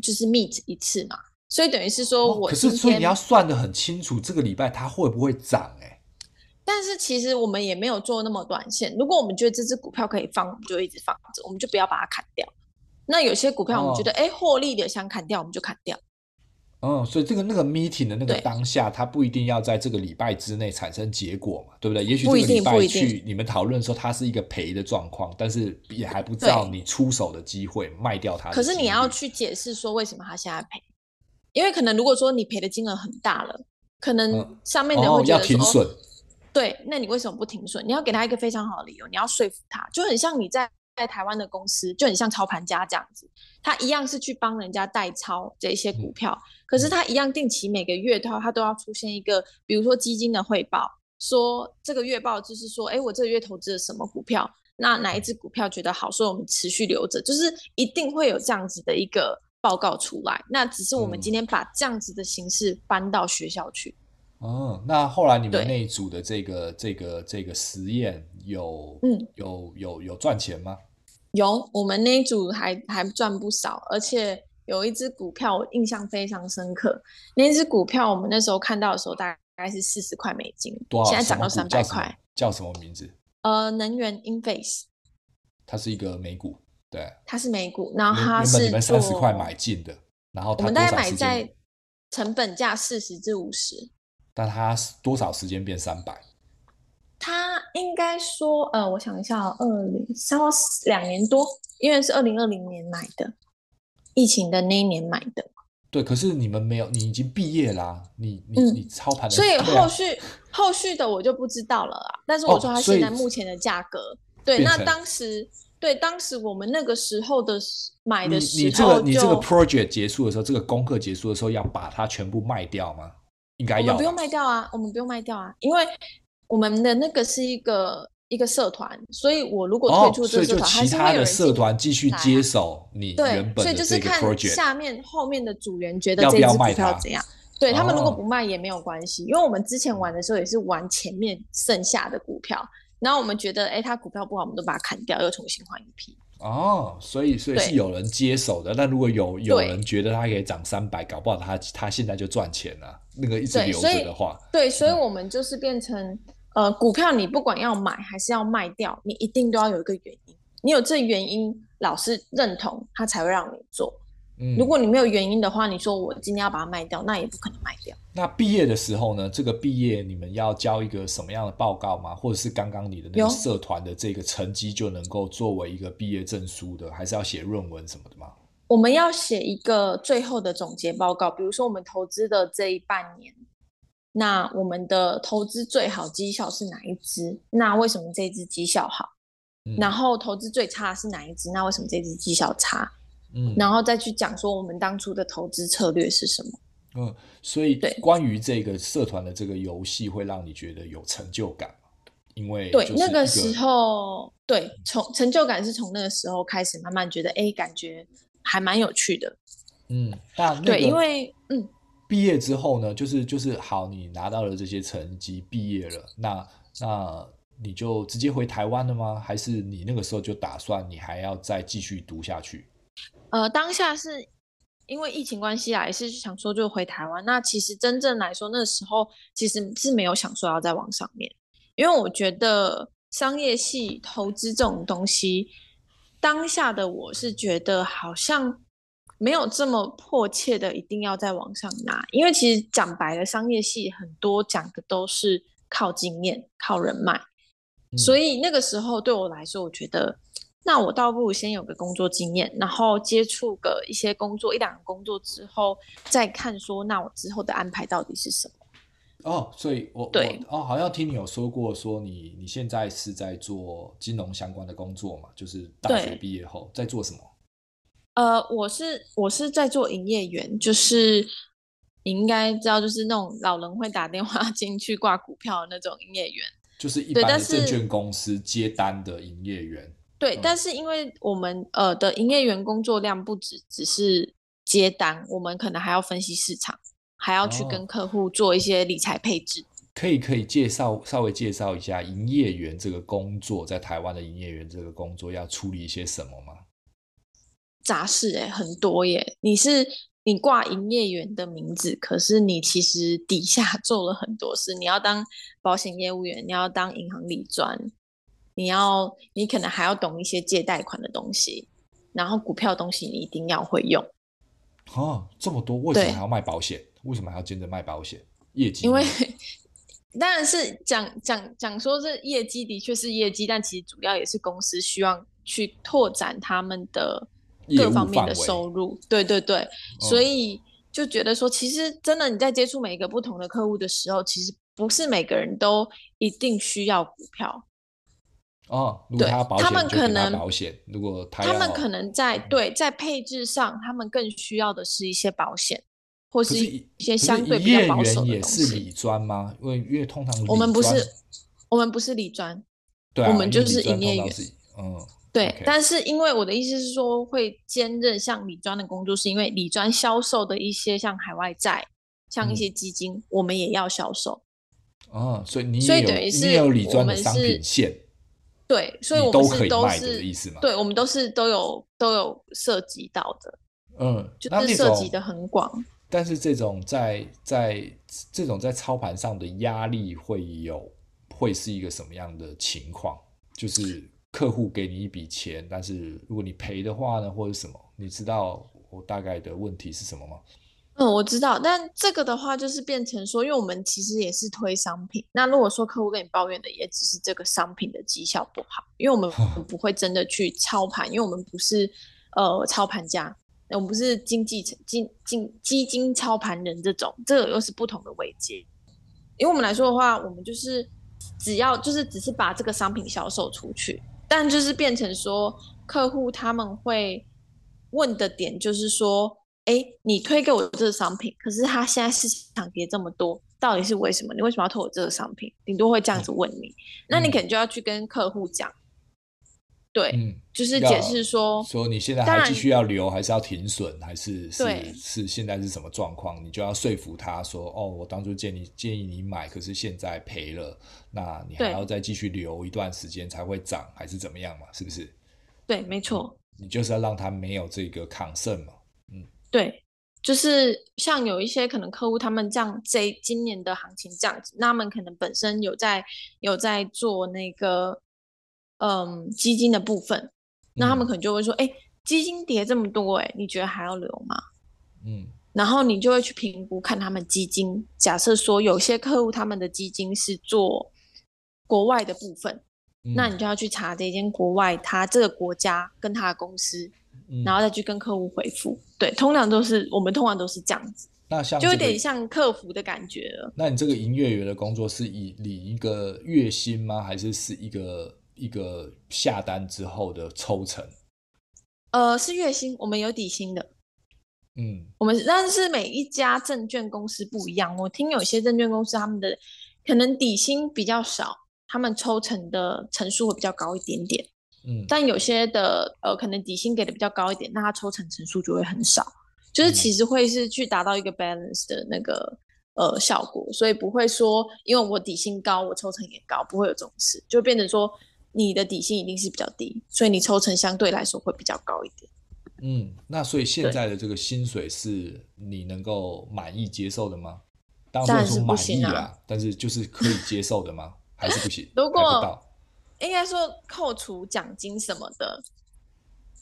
就是 meet 一次嘛，所以等于是说我、哦、可是所以你要算的很清楚，这个礼拜它会不会涨？哎，但是其实我们也没有做那么短线。如果我们觉得这只股票可以放，我们就一直放着，我们就不要把它砍掉。那有些股票我们觉得哎获、哦、利的想砍掉，我们就砍掉。嗯，所以这个那个 meeting 的那个当下，它不一定要在这个礼拜之内产生结果嘛，对不对？也许这个礼拜去你们讨论说它是一个赔的状况，但是也还不知道你出手的机会卖掉它。可是你要去解释说为什么它现在赔，因为可能如果说你赔的金额很大了，可能上面的人会觉得说、嗯哦、要停损。对，那你为什么不停损？你要给他一个非常好的理由，你要说服他，就很像你在。在台湾的公司就很像操盘家这样子，他一样是去帮人家代操这些股票，嗯、可是他一样定期每个月他他都要出现一个，比如说基金的汇报，说这个月报就是说，哎，我这个月投资了什么股票，那哪一只股票觉得好，所以我们持续留着，就是一定会有这样子的一个报告出来。那只是我们今天把这样子的形式搬到学校去。哦，那后来你们那一组的这个这个这个实验有嗯有有有赚钱吗？有，我们那一组还还赚不少，而且有一只股票我印象非常深刻。那只股票我们那时候看到的时候大概是四十块美金，多少？现在涨到三百块。叫什么名字？呃，能源 Inface。它是一个美股，对。它是美股，然后它是你们三十块买进的，然后它我们大概买在成本价四十至五十。但它多少时间变三百？它应该说，呃，我想一下，二零三两年多，因为是二零二零年买的，疫情的那一年买的。对，可是你们没有，你已经毕业啦、啊，你你、嗯、你操盘的，所以后续、啊、后续的我就不知道了啊。但是我说它现在目前的价格，哦、对，那当时对当时我们那个时候的买的时候，你这个你这个 project 结束的时候，这个功课结束的时候，要把它全部卖掉吗？应该要，我们不用卖掉啊，我们不用卖掉啊，因为我们的那个是一个一个社团，所以我如果退出这个社团，其他的社团继续接手你原本的这个 project。对，所以就是看下面后面的组员觉得这支股票怎样。对，他们如果不卖也没有关系，因为我们之前玩的时候也是玩前面剩下的股票，然后我们觉得哎，他股票不好，我们都把它砍掉，又重新换一批。哦，所以所以是有人接手的，但如果有有人觉得它可以涨三百，搞不好他他现在就赚钱了。那个一直留着的话，对，所以我们就是变成、嗯、呃，股票你不管要买还是要卖掉，你一定都要有一个原因，你有这原因，老师认同他才会让你做。嗯，如果你没有原因的话，你说我今天要把它卖掉，那也不可能卖掉。那毕业的时候呢？这个毕业你们要交一个什么样的报告吗？或者是刚刚你的那个社团的这个成绩就能够作为一个毕业证书的？还是要写论文什么的吗？我们要写一个最后的总结报告，比如说我们投资的这一半年，那我们的投资最好绩效是哪一支？那为什么这支绩效好？嗯、然后投资最差是哪一支？那为什么这支绩效差？嗯，然后再去讲说我们当初的投资策略是什么？嗯，所以关于这个社团的这个游戏，会让你觉得有成就感。因为对那个时候，对从成就感是从那个时候开始慢慢觉得，哎，感觉还蛮有趣的。嗯，那，那对，因为嗯，毕业之后呢，就是就是好，你拿到了这些成绩，毕业了，那那你就直接回台湾了吗？还是你那个时候就打算你还要再继续读下去？呃，当下是因为疫情关系啊，也是想说就回台湾。那其实真正来说，那时候其实是没有想说要在网上面。因为我觉得商业系投资这种东西，当下的我是觉得好像没有这么迫切的一定要在网上拿，因为其实讲白了，商业系很多讲的都是靠经验、靠人脉，嗯，所以那个时候对我来说，我觉得那我倒不如先有个工作经验，然后接触个一些工作一两个工作之后，再看说那我之后的安排到底是什么。哦，所以我，我对哦，好像听你有说过，说你你现在是在做金融相关的工作嘛？就是大学毕业后在做什么？呃，我是我是在做营业员，就是你应该知道，就是那种老人会打电话 [LAUGHS] 进去挂股票的那种营业员，就是一般的证券公司接单的营业员。对，嗯、但是因为我们呃的营业员工作量不止只是接单，我们可能还要分析市场。还要去跟客户做一些理财配置。哦，可以可以介绍稍微介绍一下营业员这个工作，在台湾的营业员这个工作要处理一些什么吗？杂事哎，很多耶。你是你挂营业员的名字，可是你其实底下 [LAUGHS] 做了很多事。你要当保险业务员，你要当银行理专，你要你可能还要懂一些借贷款的东西，然后股票东西你一定要会用。哦，这么多，为什么还要卖保险？为什么还要兼着卖保险？业绩？因 [LAUGHS] 为当然是讲讲讲说这业绩的确是业绩，但其实主要也是公司希望去拓展他们的各方面的收入。对对对，嗯，所以就觉得说，其实真的你在接触每一个不同的客户的时候，其实不是每个人都一定需要股票。哦，如果他要保险，他们可能保险。如果他他们可能在对在配置上，他们更需要的是一些保险。或是一些相对比较保守也是理专吗？因为因为通常我们不是，我们不是理专，对、啊，我们就是营业员。嗯，对。但是因为我的意思是说，会兼任像理专的工作，是因为理专销售的一些像海外债、像一些基金，嗯、我们也要销售。哦，所以你所以等于是你有理专的商品线。对，所以我们是都是的意思嘛？对，我们都是都有都有涉及到的。嗯，就是涉及的很广。但是这种在在这种在操盘上的压力会有，会是一个什么样的情况？就是客户给你一笔钱，但是如果你赔的话呢，或者什么？你知道我大概的问题是什么吗？嗯，我知道。但这个的话，就是变成说，因为我们其实也是推商品。那如果说客户跟你抱怨的也只是这个商品的绩效不好，因为我们 [LAUGHS] 不会真的去操盘，因为我们不是呃操盘家。我们不是经济经经基金操盘人这种，这个又是不同的位阶。因为我们来说的话，我们就是只要就是只是把这个商品销售出去，但就是变成说客户他们会问的点就是说，哎，你推给我这个商品，可是他现在市场跌这么多，到底是为什么？你为什么要推我这个商品？顶多会这样子问你，那你可能就要去跟客户讲。对，嗯，就是解释说，说你现在还继续要留，还是要停损，还是是是现在是什么状况？你就要说服他说，哦，我当初建议建议你买，可是现在赔了，那你还要再继续留一段时间才会涨，还是怎么样嘛？是不是？对，没错。你就是要让他没有这个抗胜嘛，嗯，对，就是像有一些可能客户他们这样，这今年的行情这样子，那他们可能本身有在有在做那个。嗯，基金的部分，那他们可能就会说：“哎、嗯，基金跌这么多，哎，你觉得还要留吗？”嗯，然后你就会去评估，看他们基金。假设说有些客户他们的基金是做国外的部分，嗯、那你就要去查这间国外他这个国家跟他的公司嗯，然后再去跟客户回复。对，通常都是我们通常都是这样子。那像、这个、就有点像客服的感觉了。那你这个营业员的工作是以领一个月薪吗？还是是一个一个下单之后的抽成？呃，是月薪，我们有底薪的。嗯，我们但是每一家证券公司不一样。我听有些证券公司他们的可能底薪比较少，他们抽成的成数会比较高一点点。嗯，但有些的呃，可能底薪给的比较高一点，那他抽成成数就会很少。就是其实会是去达到一个 balance 的那个、嗯、呃效果，所以不会说因为我底薪高，我抽成也高，不会有这种事，就变成说你的底薪一定是比较低，所以你抽成相对来说会比较高一点。嗯，那所以现在的这个薪水是你能够满意接受的吗？当然是满意啦，啊，但是就是可以接受的吗？还是不行？[LAUGHS] 如果应该说扣除奖金什么的，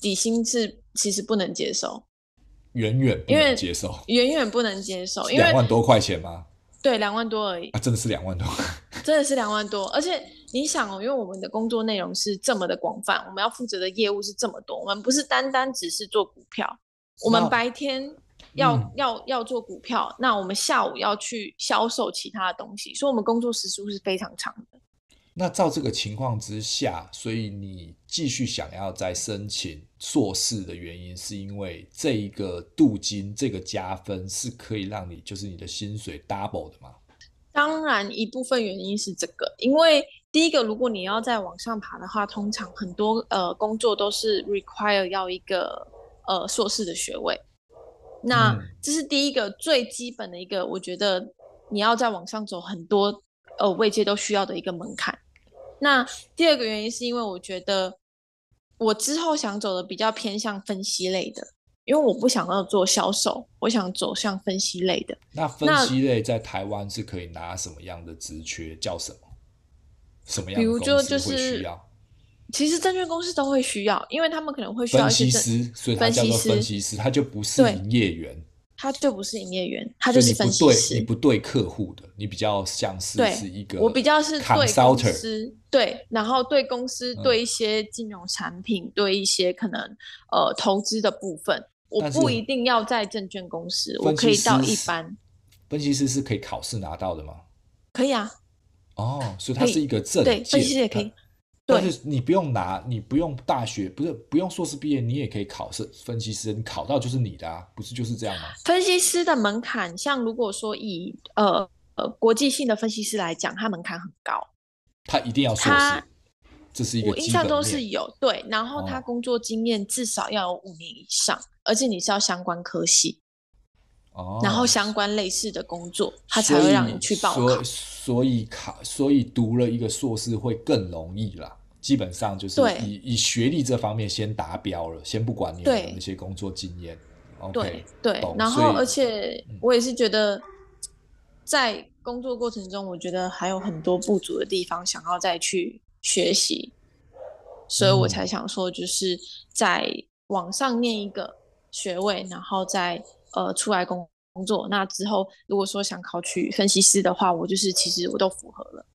底薪是其实不能接受。远远不能接受，远远不能接受，因为两万多块钱吗？对，两万多而已。啊，真的是两万多，真的是两万多。而且你想哦，因为我们的工作内容是这么的广泛，我们要负责的业务是这么多，我们不是单单只是做股票，我们白天要、嗯、要要做股票，那我们下午要去销售其他的东西，所以我们工作时数是非常长的。那照这个情况之下，所以你继续想要再申请硕士的原因，是因为这一个镀金这个加分是可以让你就是你的薪水 double 的吗？当然，一部分原因是这个，因为第一个，如果你要再往上爬的话，通常很多呃工作都是 require 要一个呃硕士的学位，那这是第一个最基本的一个，我觉得你要再往上走，很多呃位阶都需要的一个门槛。那第二个原因是因为我觉得我之后想走的比较偏向分析类的，因为我不想要做销售，我想走向分析类的。那分析类在台湾是可以拿什么样的职缺？叫什么？什么样的公司会需要？其实证券公司都会需要，因为他们可能会需要一些分析师，所以他叫做分析师，他就不是营业员。他就不是营业员，他就是分析师。你不对，你不对客户的，你比较像是是一个。我比较是对公司，对，然后对公司，对一些金融产品，嗯、对一些可能呃投资的部分，我不一定要在证券公司，我可以到一般。分析师是可以考试拿到的吗？可以啊。哦，所以它是一个证，对，分析师也可以。但是你不用拿，你不用大学，不是不用硕士毕业，你也可以考试分析师，你考到就是你的啊，不是就是这样吗？分析师的门槛，像如果说以呃呃国际性的分析师来讲，他门槛很高，他一定要硕士，这是一个。我印象中是有对，然后他工作经验至少要有五年以上，哦，而且你是要相关科系，哦，然后相关类似的工作，他才会让你去报考。所以，所以考，所以读了一个硕士会更容易啦。基本上就是以以学历这方面先达标了，先不管你那些工作经验。对对，对，然后而且我也是觉得，在工作过程中，我觉得还有很多不足的地方，想要再去学习，所以我才想说，就是在网上念一个学位，然后再呃出来工工作。那之后如果说想考取分析师的话，我就是其实我都符合了。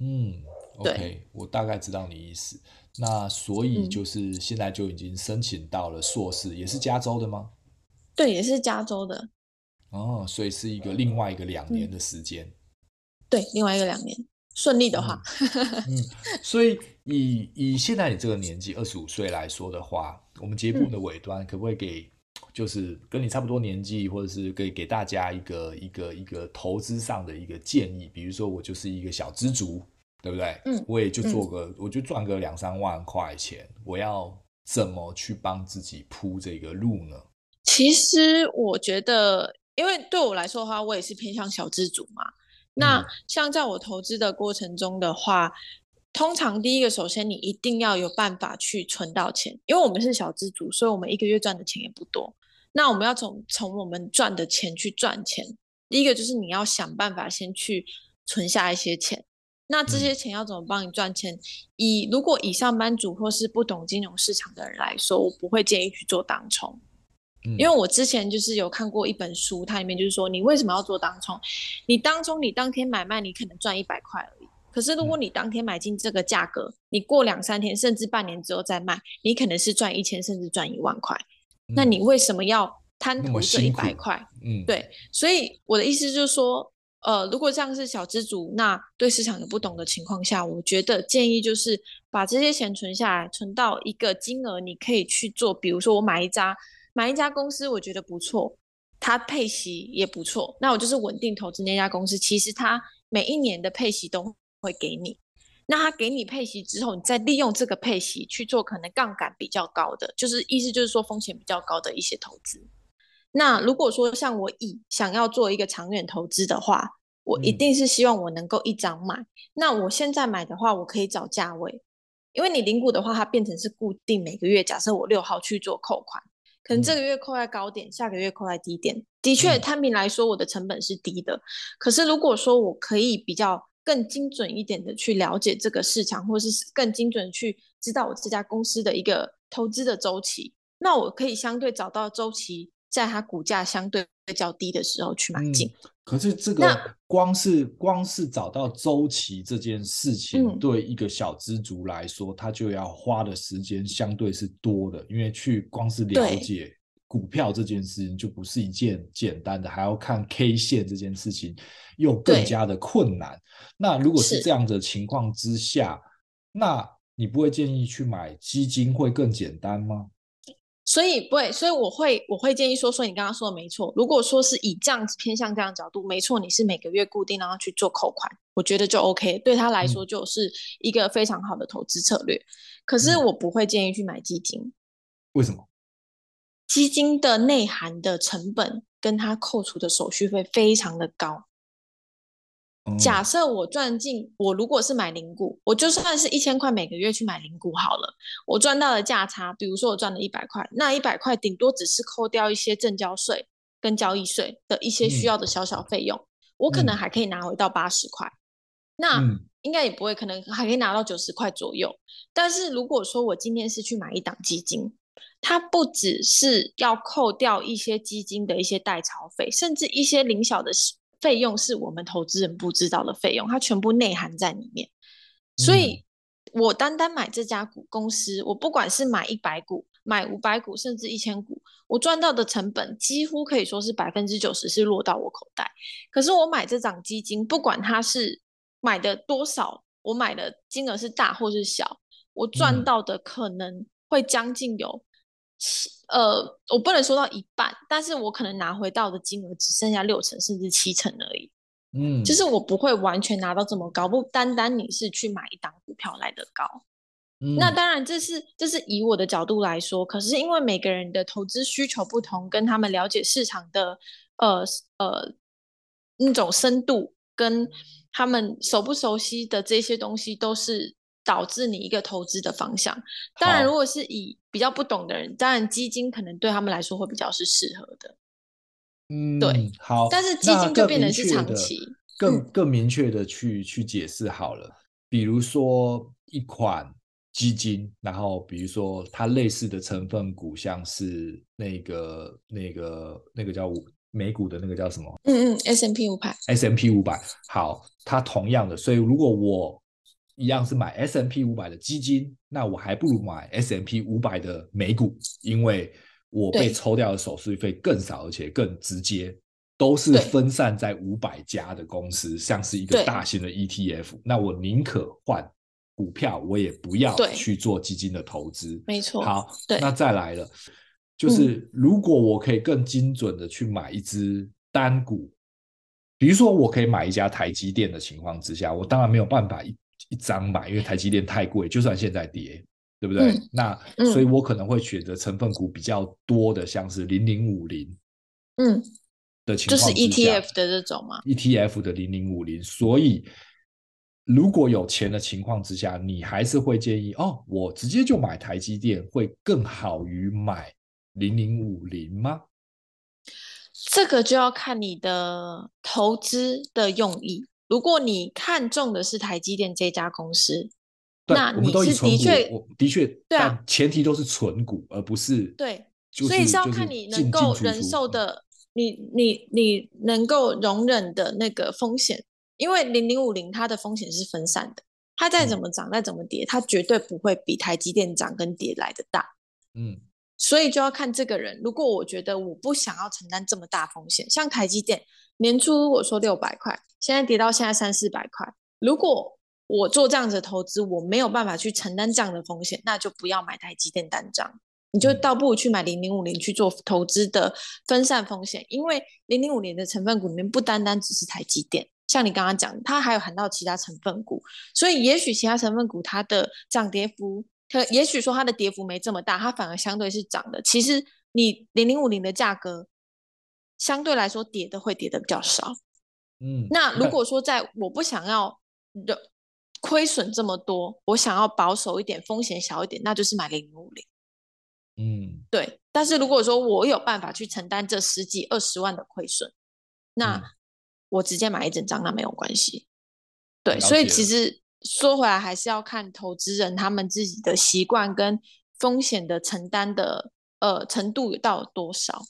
嗯。OK，我大概知道你意思。那所以就是现在就已经申请到了硕士，嗯，也是加州的吗？对，也是加州的。哦，所以是一个另外一个两年的时间，嗯。对，另外一个两年，顺利的话。嗯，嗯，所以以以现在你这个年纪，二十五岁来说的话，我们节目的尾端可不可以给，就是跟你差不多年纪，或者是给给大家一个一个一个投资上的一个建议？比如说，我就是一个小资族。对不对？嗯，我也就做个，嗯、我就赚个两三万块钱，我要怎么去帮自己铺这个路呢？其实我觉得，因为对我来说的话，我也是偏向小资族嘛。那像在我投资的过程中的话，嗯、通常第一个，首先你一定要有办法去存到钱，因为我们是小资族，所以我们一个月赚的钱也不多。那我们要从从我们赚的钱去赚钱，第一个就是你要想办法先去存下一些钱。那这些钱要怎么帮你赚钱？嗯、以如果以上班族或是不懂金融市场的人来说，我不会建议去做当冲、嗯，因为我之前就是有看过一本书，它里面就是说，你为什么要做当冲？你当冲，你当天买卖，你可能赚一百块而已，可是如果你当天买进这个价格，嗯、你过两三天甚至半年之后再卖，你可能是赚一千甚至赚一万块。嗯、那你为什么要贪图这一百块？嗯，对。所以我的意思就是说，呃，如果这样是小资族，那对市场有不懂的情况下，我觉得建议就是把这些钱存下来，存到一个金额，你可以去做。比如说，我买一家买一家公司，我觉得不错。它配息也不错，那我就是稳定投资那家公司。其实它每一年的配息都会给你，那他给你配息之后，你再利用这个配息去做可能杠杆比较高的，就是意思就是说风险比较高的一些投资。那如果说像我以想要做一个长远投资的话，我一定是希望我能够一张买。嗯、那我现在买的话，我可以找价位，因为你零股的话，它变成是固定每个月，假设我六号去做扣款。可能这个月扣在高点，嗯、下个月扣在低点。的确，摊平来说，我的成本是低的。嗯、可是，如果说我可以比较更精准一点的去了解这个市场，或是更精准去知道我这家公司的一个投资的周期，那我可以相对找到周期。在它股价相对较低的时候去买进。嗯，可是这个光是光是找到周期这件事情，对一个小资族来说，他、嗯、就要花的时间相对是多的，因为去光是了解股票这件事情就不是一件简单的，对还要看 K 线这件事情又更加的困难。那如果是这样的情况之下，那你不会建议去买基金会更简单吗？所以不会，所以我会我会建议说，说你刚刚说的没错。如果说是以这样子偏向这样的角度，没错，你是每个月固定然后去做扣款，我觉得就 OK，对他来说就是一个非常好的投资策略。嗯、可是我不会建议去买基金，为什么？基金的内涵的成本跟它扣除的手续费非常的高。假设我赚进，我如果是买零股，我就算是一千块每个月去买零股好了，我赚到的价差，比如说我赚了一百块，那一百块顶多只是扣掉一些证交税跟交易税的一些需要的小小费用，嗯、我可能还可以拿回到八十块，嗯、那应该也不会，可能还可以拿到九十块左右。但是如果说我今天是去买一档基金，它不只是要扣掉一些基金的一些代操费，甚至一些零小的。费用是我们投资人不知道的费用，它全部内含在里面。所以，我单单买这家股公司，我不管是买一百股、买五百股，甚至一千股，我赚到的成本几乎可以说是百分之九十是落到我口袋。可是，我买这档基金，不管它是买的多少，我买的金额是大或是小，我赚到的可能会将近有。七呃，我不能说到一半，但是我可能拿回到的金额只剩下六成甚至七成而已。嗯，就是我不会完全拿到这么高，不单单你是去买一档股票来的高。嗯，那当然这是这是以我的角度来说，可是因为每个人的投资需求不同，跟他们了解市场的呃呃那种深度，跟他们熟不熟悉的这些东西都是。导致你一个投资的方向。当然，如果是以比较不懂的人，好当然基金可能对他们来说会比较是适合的。嗯，对，好。但是基金就变成是长期，更更，明确的去、嗯、去解释好了。比如说一款基金，然后比如说它类似的成分股，像是那个那个那个叫美股的那个叫什么？嗯嗯，S M P 五百。S M P 五百，好，它同样的，所以如果我。一样是买 S&P 五百的基金，那我还不如买 S&P 五百的美股，因为我被抽掉的手续费更少，而且更直接，都是分散在五百家的公司，像是一个大型的 ETF。那我宁可换股票，我也不要去做基金的投资。没错。好，对那再来了，就是如果我可以更精准的去买一只单股，嗯、比如说我可以买一家台积电的情况之下，我当然没有办法一。一张买，因为台积电太贵，就算现在跌，对不对？嗯、那所以，我可能会选择成分股比较多的，像是零零五零，嗯，的情况，就是 ETF 的这种嘛，ETF 的零零五零。所以，如果有钱的情况之下，你还是会建议哦，我直接就买台积电会更好于买零零五零吗？这个就要看你的投资的用意。如果你看中的是台积电这家公司，那你是的确的确对啊，前提都是存股，而不是对，所以是要看你能够忍受的，你你你能够容忍的那个风险因为零零五零它的风险是分散的，它再怎么涨、嗯、再怎么跌，它绝对不会比台积电涨跟跌来的大。嗯，所以就要看这个人。如果我觉得我不想要承担这么大风险，像台积电年初我说六百块，现在跌到现在三四百块，如果我做这样子的投资，我没有办法去承担这样的风险，那就不要买台积电单张。你就倒不如去买零零五零去做投资的分散风险，因为零零五零的成分股里面不单单只是台积电，像你刚刚讲，它还有含到其他成分股，所以也许其他成分股它的涨跌幅，它也许说它的跌幅没这么大，它反而相对是涨的。其实你零零五零的价格相对来说跌的会跌的比较少。嗯，那如果说在我不想要的亏损这么多，我想要保守一点，风险小一点，那就是买零零五零。嗯，对。但是如果说我有办法去承担这十几二十万的亏损，那我直接买一整张，那没有关系。对，所以其实说回来，还是要看投资人他们自己的习惯跟风险的承担的呃程度到多少，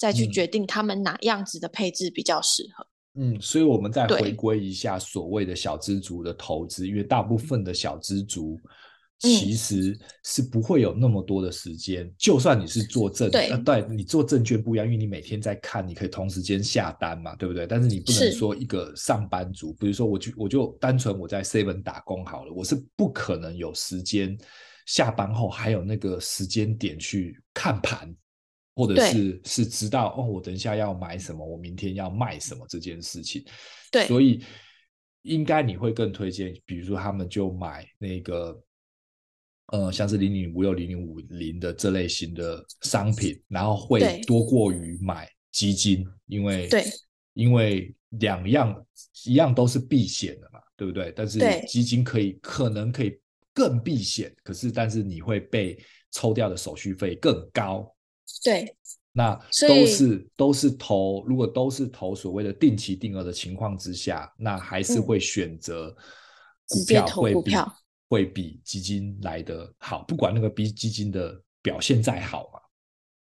再去决定他们哪样子的配置比较适合。嗯，所以我们再回归一下所谓的小资族的投资，因为大部分的小资族。其实是不会有那么多的时间，嗯、就算你是做证，对，呃、对你做证券不一样，因为你每天在看，你可以同时间下单嘛，对不对？但是你不能说一个上班族，比如说我就我就单纯我在 Seven 打工好了，我是不可能有时间下班后还有那个时间点去看盘，或者是是知道哦，我等一下要买什么，我明天要卖什么这件事情。对，所以应该你会更推荐，比如说他们就买那个。呃，像是零零五六、零零五零的这类型的商品，然后会多过于买基金，因为对，因为两样一样都是避险的嘛，对不对？但是基金可以可能可以更避险，可是但是你会被抽掉的手续费更高。对，那都是都是投，如果都是投所谓的定期定额的情况之下，那还是会选择股票会比。会比基金来的好，不管那个比基金的表现再好嘛。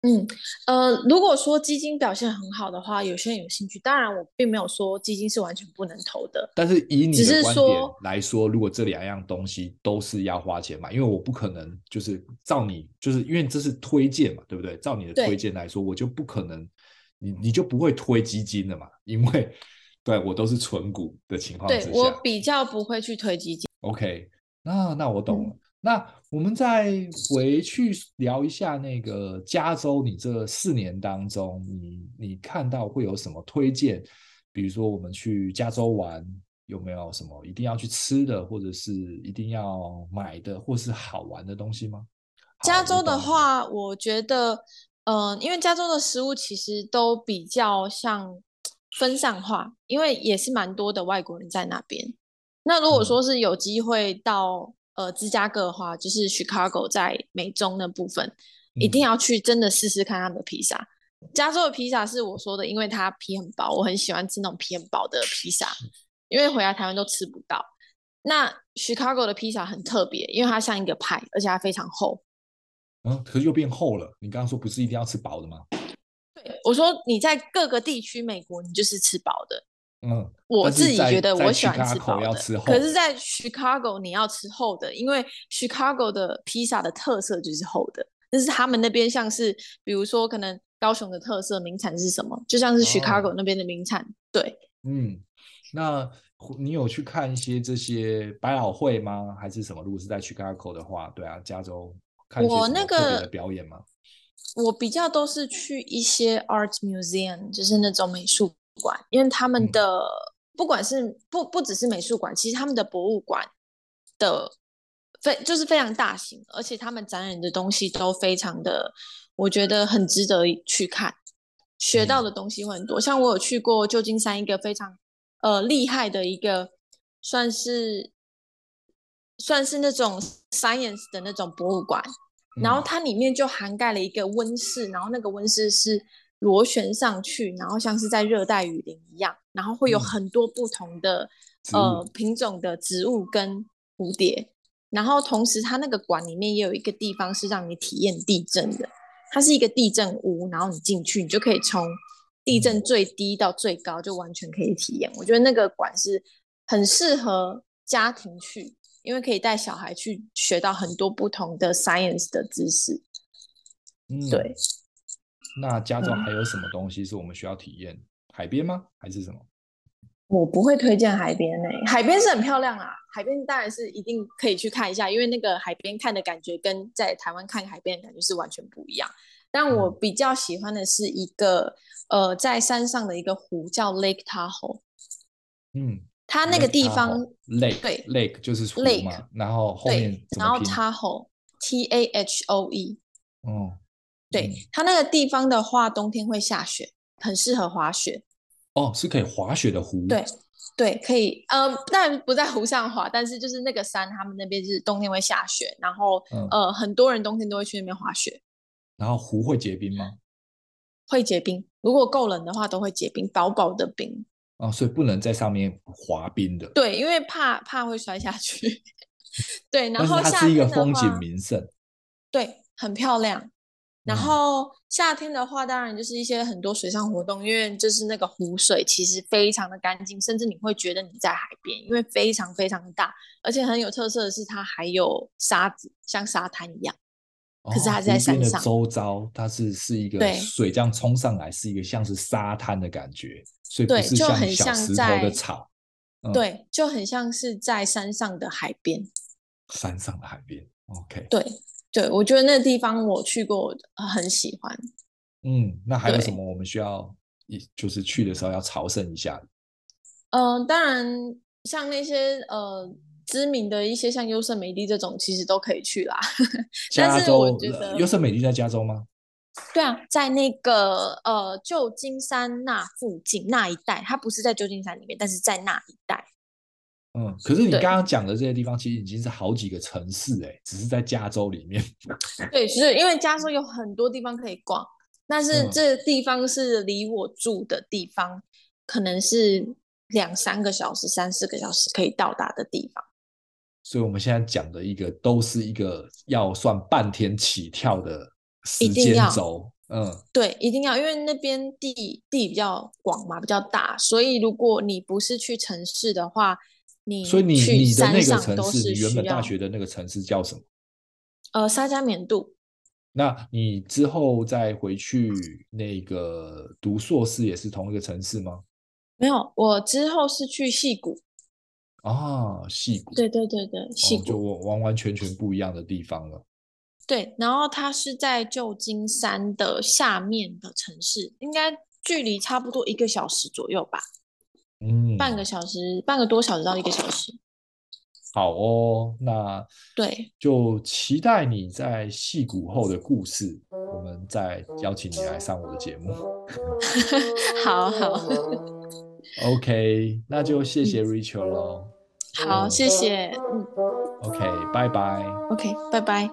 嗯，呃，如果说基金表现很好的话，有些人有兴趣。当然，我并没有说基金是完全不能投的。但是以你的观点来说，说如果这两样东西都是要花钱买，因为我不可能就是照你，就是因为这是推荐嘛，对不对？照你的推荐来说，我就不可能，你你就不会推基金的嘛，因为对我都是纯股的情况之下，对我比较不会去推基金。OK。那那我懂了。嗯。那我们再回去聊一下那个加州，你这四年当中，你你看到会有什么推荐？比如说我们去加州玩，有没有什么一定要去吃的，或者是一定要买的，或是好玩的东西吗？加州的话，我觉得，嗯、呃，因为加州的食物其实都比较像分散化，因为也是蛮多的外国人在那边。那如果说是有机会到、嗯、呃芝加哥的话，就是 Chicago 在美中那部分，嗯、一定要去真的试试看他们的披萨。加州的披萨是我说的，因为它皮很薄，我很喜欢吃那种皮很薄的披萨，因为回来台湾都吃不到。那 Chicago 的披萨很特别，因为它像一个派，而且它非常厚。嗯，可是又变厚了。你刚刚说不是一定要吃薄的吗？对，我说你在各个地区美国，你就是吃薄的。嗯，我自己觉得我喜欢吃薄的，的可是，在 Chicago 你要吃厚的，因为 Chicago 的披萨的特色就是厚的。但是他们那边像是，比如说可能高雄的特色名产是什么，就像是 Chicago 那边的名产。哦、对，嗯，那你有去看一些这些百老汇吗？还是什么？如果是在 Chicago 的话，对啊，加州看一些什么特别的表演吗？我，那个、我比较都是去一些 Art Museum，就是那种美术。馆，因为他们的不管是不不只是美术馆，其实他们的博物馆的非就是非常大型，而且他们展览的东西都非常的，我觉得很值得去看，学到的东西会很多。像我有去过旧金山一个非常呃厉害的一个，算是算是那种 science 的那种博物馆，然后它里面就涵盖了一个温室，然后那个温室是。螺旋上去，然后像是在热带雨林一样，然后会有很多不同的、嗯、呃品种的植物跟蝴蝶，然后同时它那个馆里面也有一个地方是让你体验地震的，它是一个地震屋，然后你进去，你就可以从地震最低到最高就完全可以体验。我觉得那个馆是很适合家庭去，因为可以带小孩去学到很多不同的 science 的知识。嗯，对。那加州还有什么东西是我们需要体验？嗯、海边吗？还是什么？我不会推荐海边诶、欸，海边是很漂亮啊，海边当然是一定可以去看一下，因为那个海边看的感觉跟在台湾看海边的感觉是完全不一样。但我比较喜欢的是一个、嗯、呃，在山上的一个湖叫 Lake Tahoe。嗯，它那个地方 Lake 对 Lake 就是湖嘛，Lake, 然后后面然后 Tahoe T A H O E。哦，对，它那个地方的话，冬天会下雪，很适合滑雪。哦，是可以滑雪的湖。对，对，可以。呃，但不在湖上滑，但是就是那个山，他们那边是冬天会下雪，然后、嗯、呃，很多人冬天都会去那边滑雪。然后湖会结冰吗？会结冰，如果够冷的话，都会结冰，薄薄的冰。哦，所以不能在上面滑冰的。对，因为怕怕会摔下去。[LAUGHS] 对，然后它是一个风景名胜。对，很漂亮。然后夏天的话，当然就是一些很多水上活动，因为就是那个湖水其实非常的干净，甚至你会觉得你在海边，因为非常非常的大，而且很有特色的是它还有沙子，像沙滩一样。可是它在山上。哦、周遭它是是一个水这样冲上来，是一个像是沙滩的感觉，所以不是像小石头的草。对，嗯、就很像是在山上的海边。山上的海边，OK。对。对，我觉得那个地方我去过，很喜欢。嗯，那还有什么我们需要一就是去的时候要朝圣一下？嗯、呃，当然像那些呃知名的一些像优胜美地这种，其实都可以去啦。[LAUGHS] 加州，我觉得优胜美地在加州吗？对啊，在那个呃旧金山那附近那一带，它不是在旧金山里面，但是在那一带。嗯，可是你刚刚讲的这些地方，其实已经是好几个城市哎、欸，只是在加州里面。[LAUGHS] 对，是因为加州有很多地方可以逛，但是这地方是离我住的地方，嗯、可能是两三个小时、三四个小时可以到达的地方。所以我们现在讲的一个都是一个要算半天起跳的时间轴。嗯，对，一定要，因为那边地地比较广嘛，比较大，所以如果你不是去城市的话。所以你你的那个城市，你原本大学的那个城市叫什么？呃，沙加缅度。那你之后再回去那个读硕士，也是同一个城市吗？没有，我之后是去戏谷。啊，戏谷。对对对对，戏谷，哦，就完完全全不一样的地方了。对，然后它是在旧金山的下面的城市，应该距离差不多一个小时左右吧。嗯，半个小时，半个多小时到一个小时。好哦，那对，就期待你在戏骨后的故事，我们再邀请你来上我的节目。[LAUGHS] 好好，OK，那就谢谢 Rachel 喽。好，谢谢，嗯，OK，拜拜。OK，拜拜。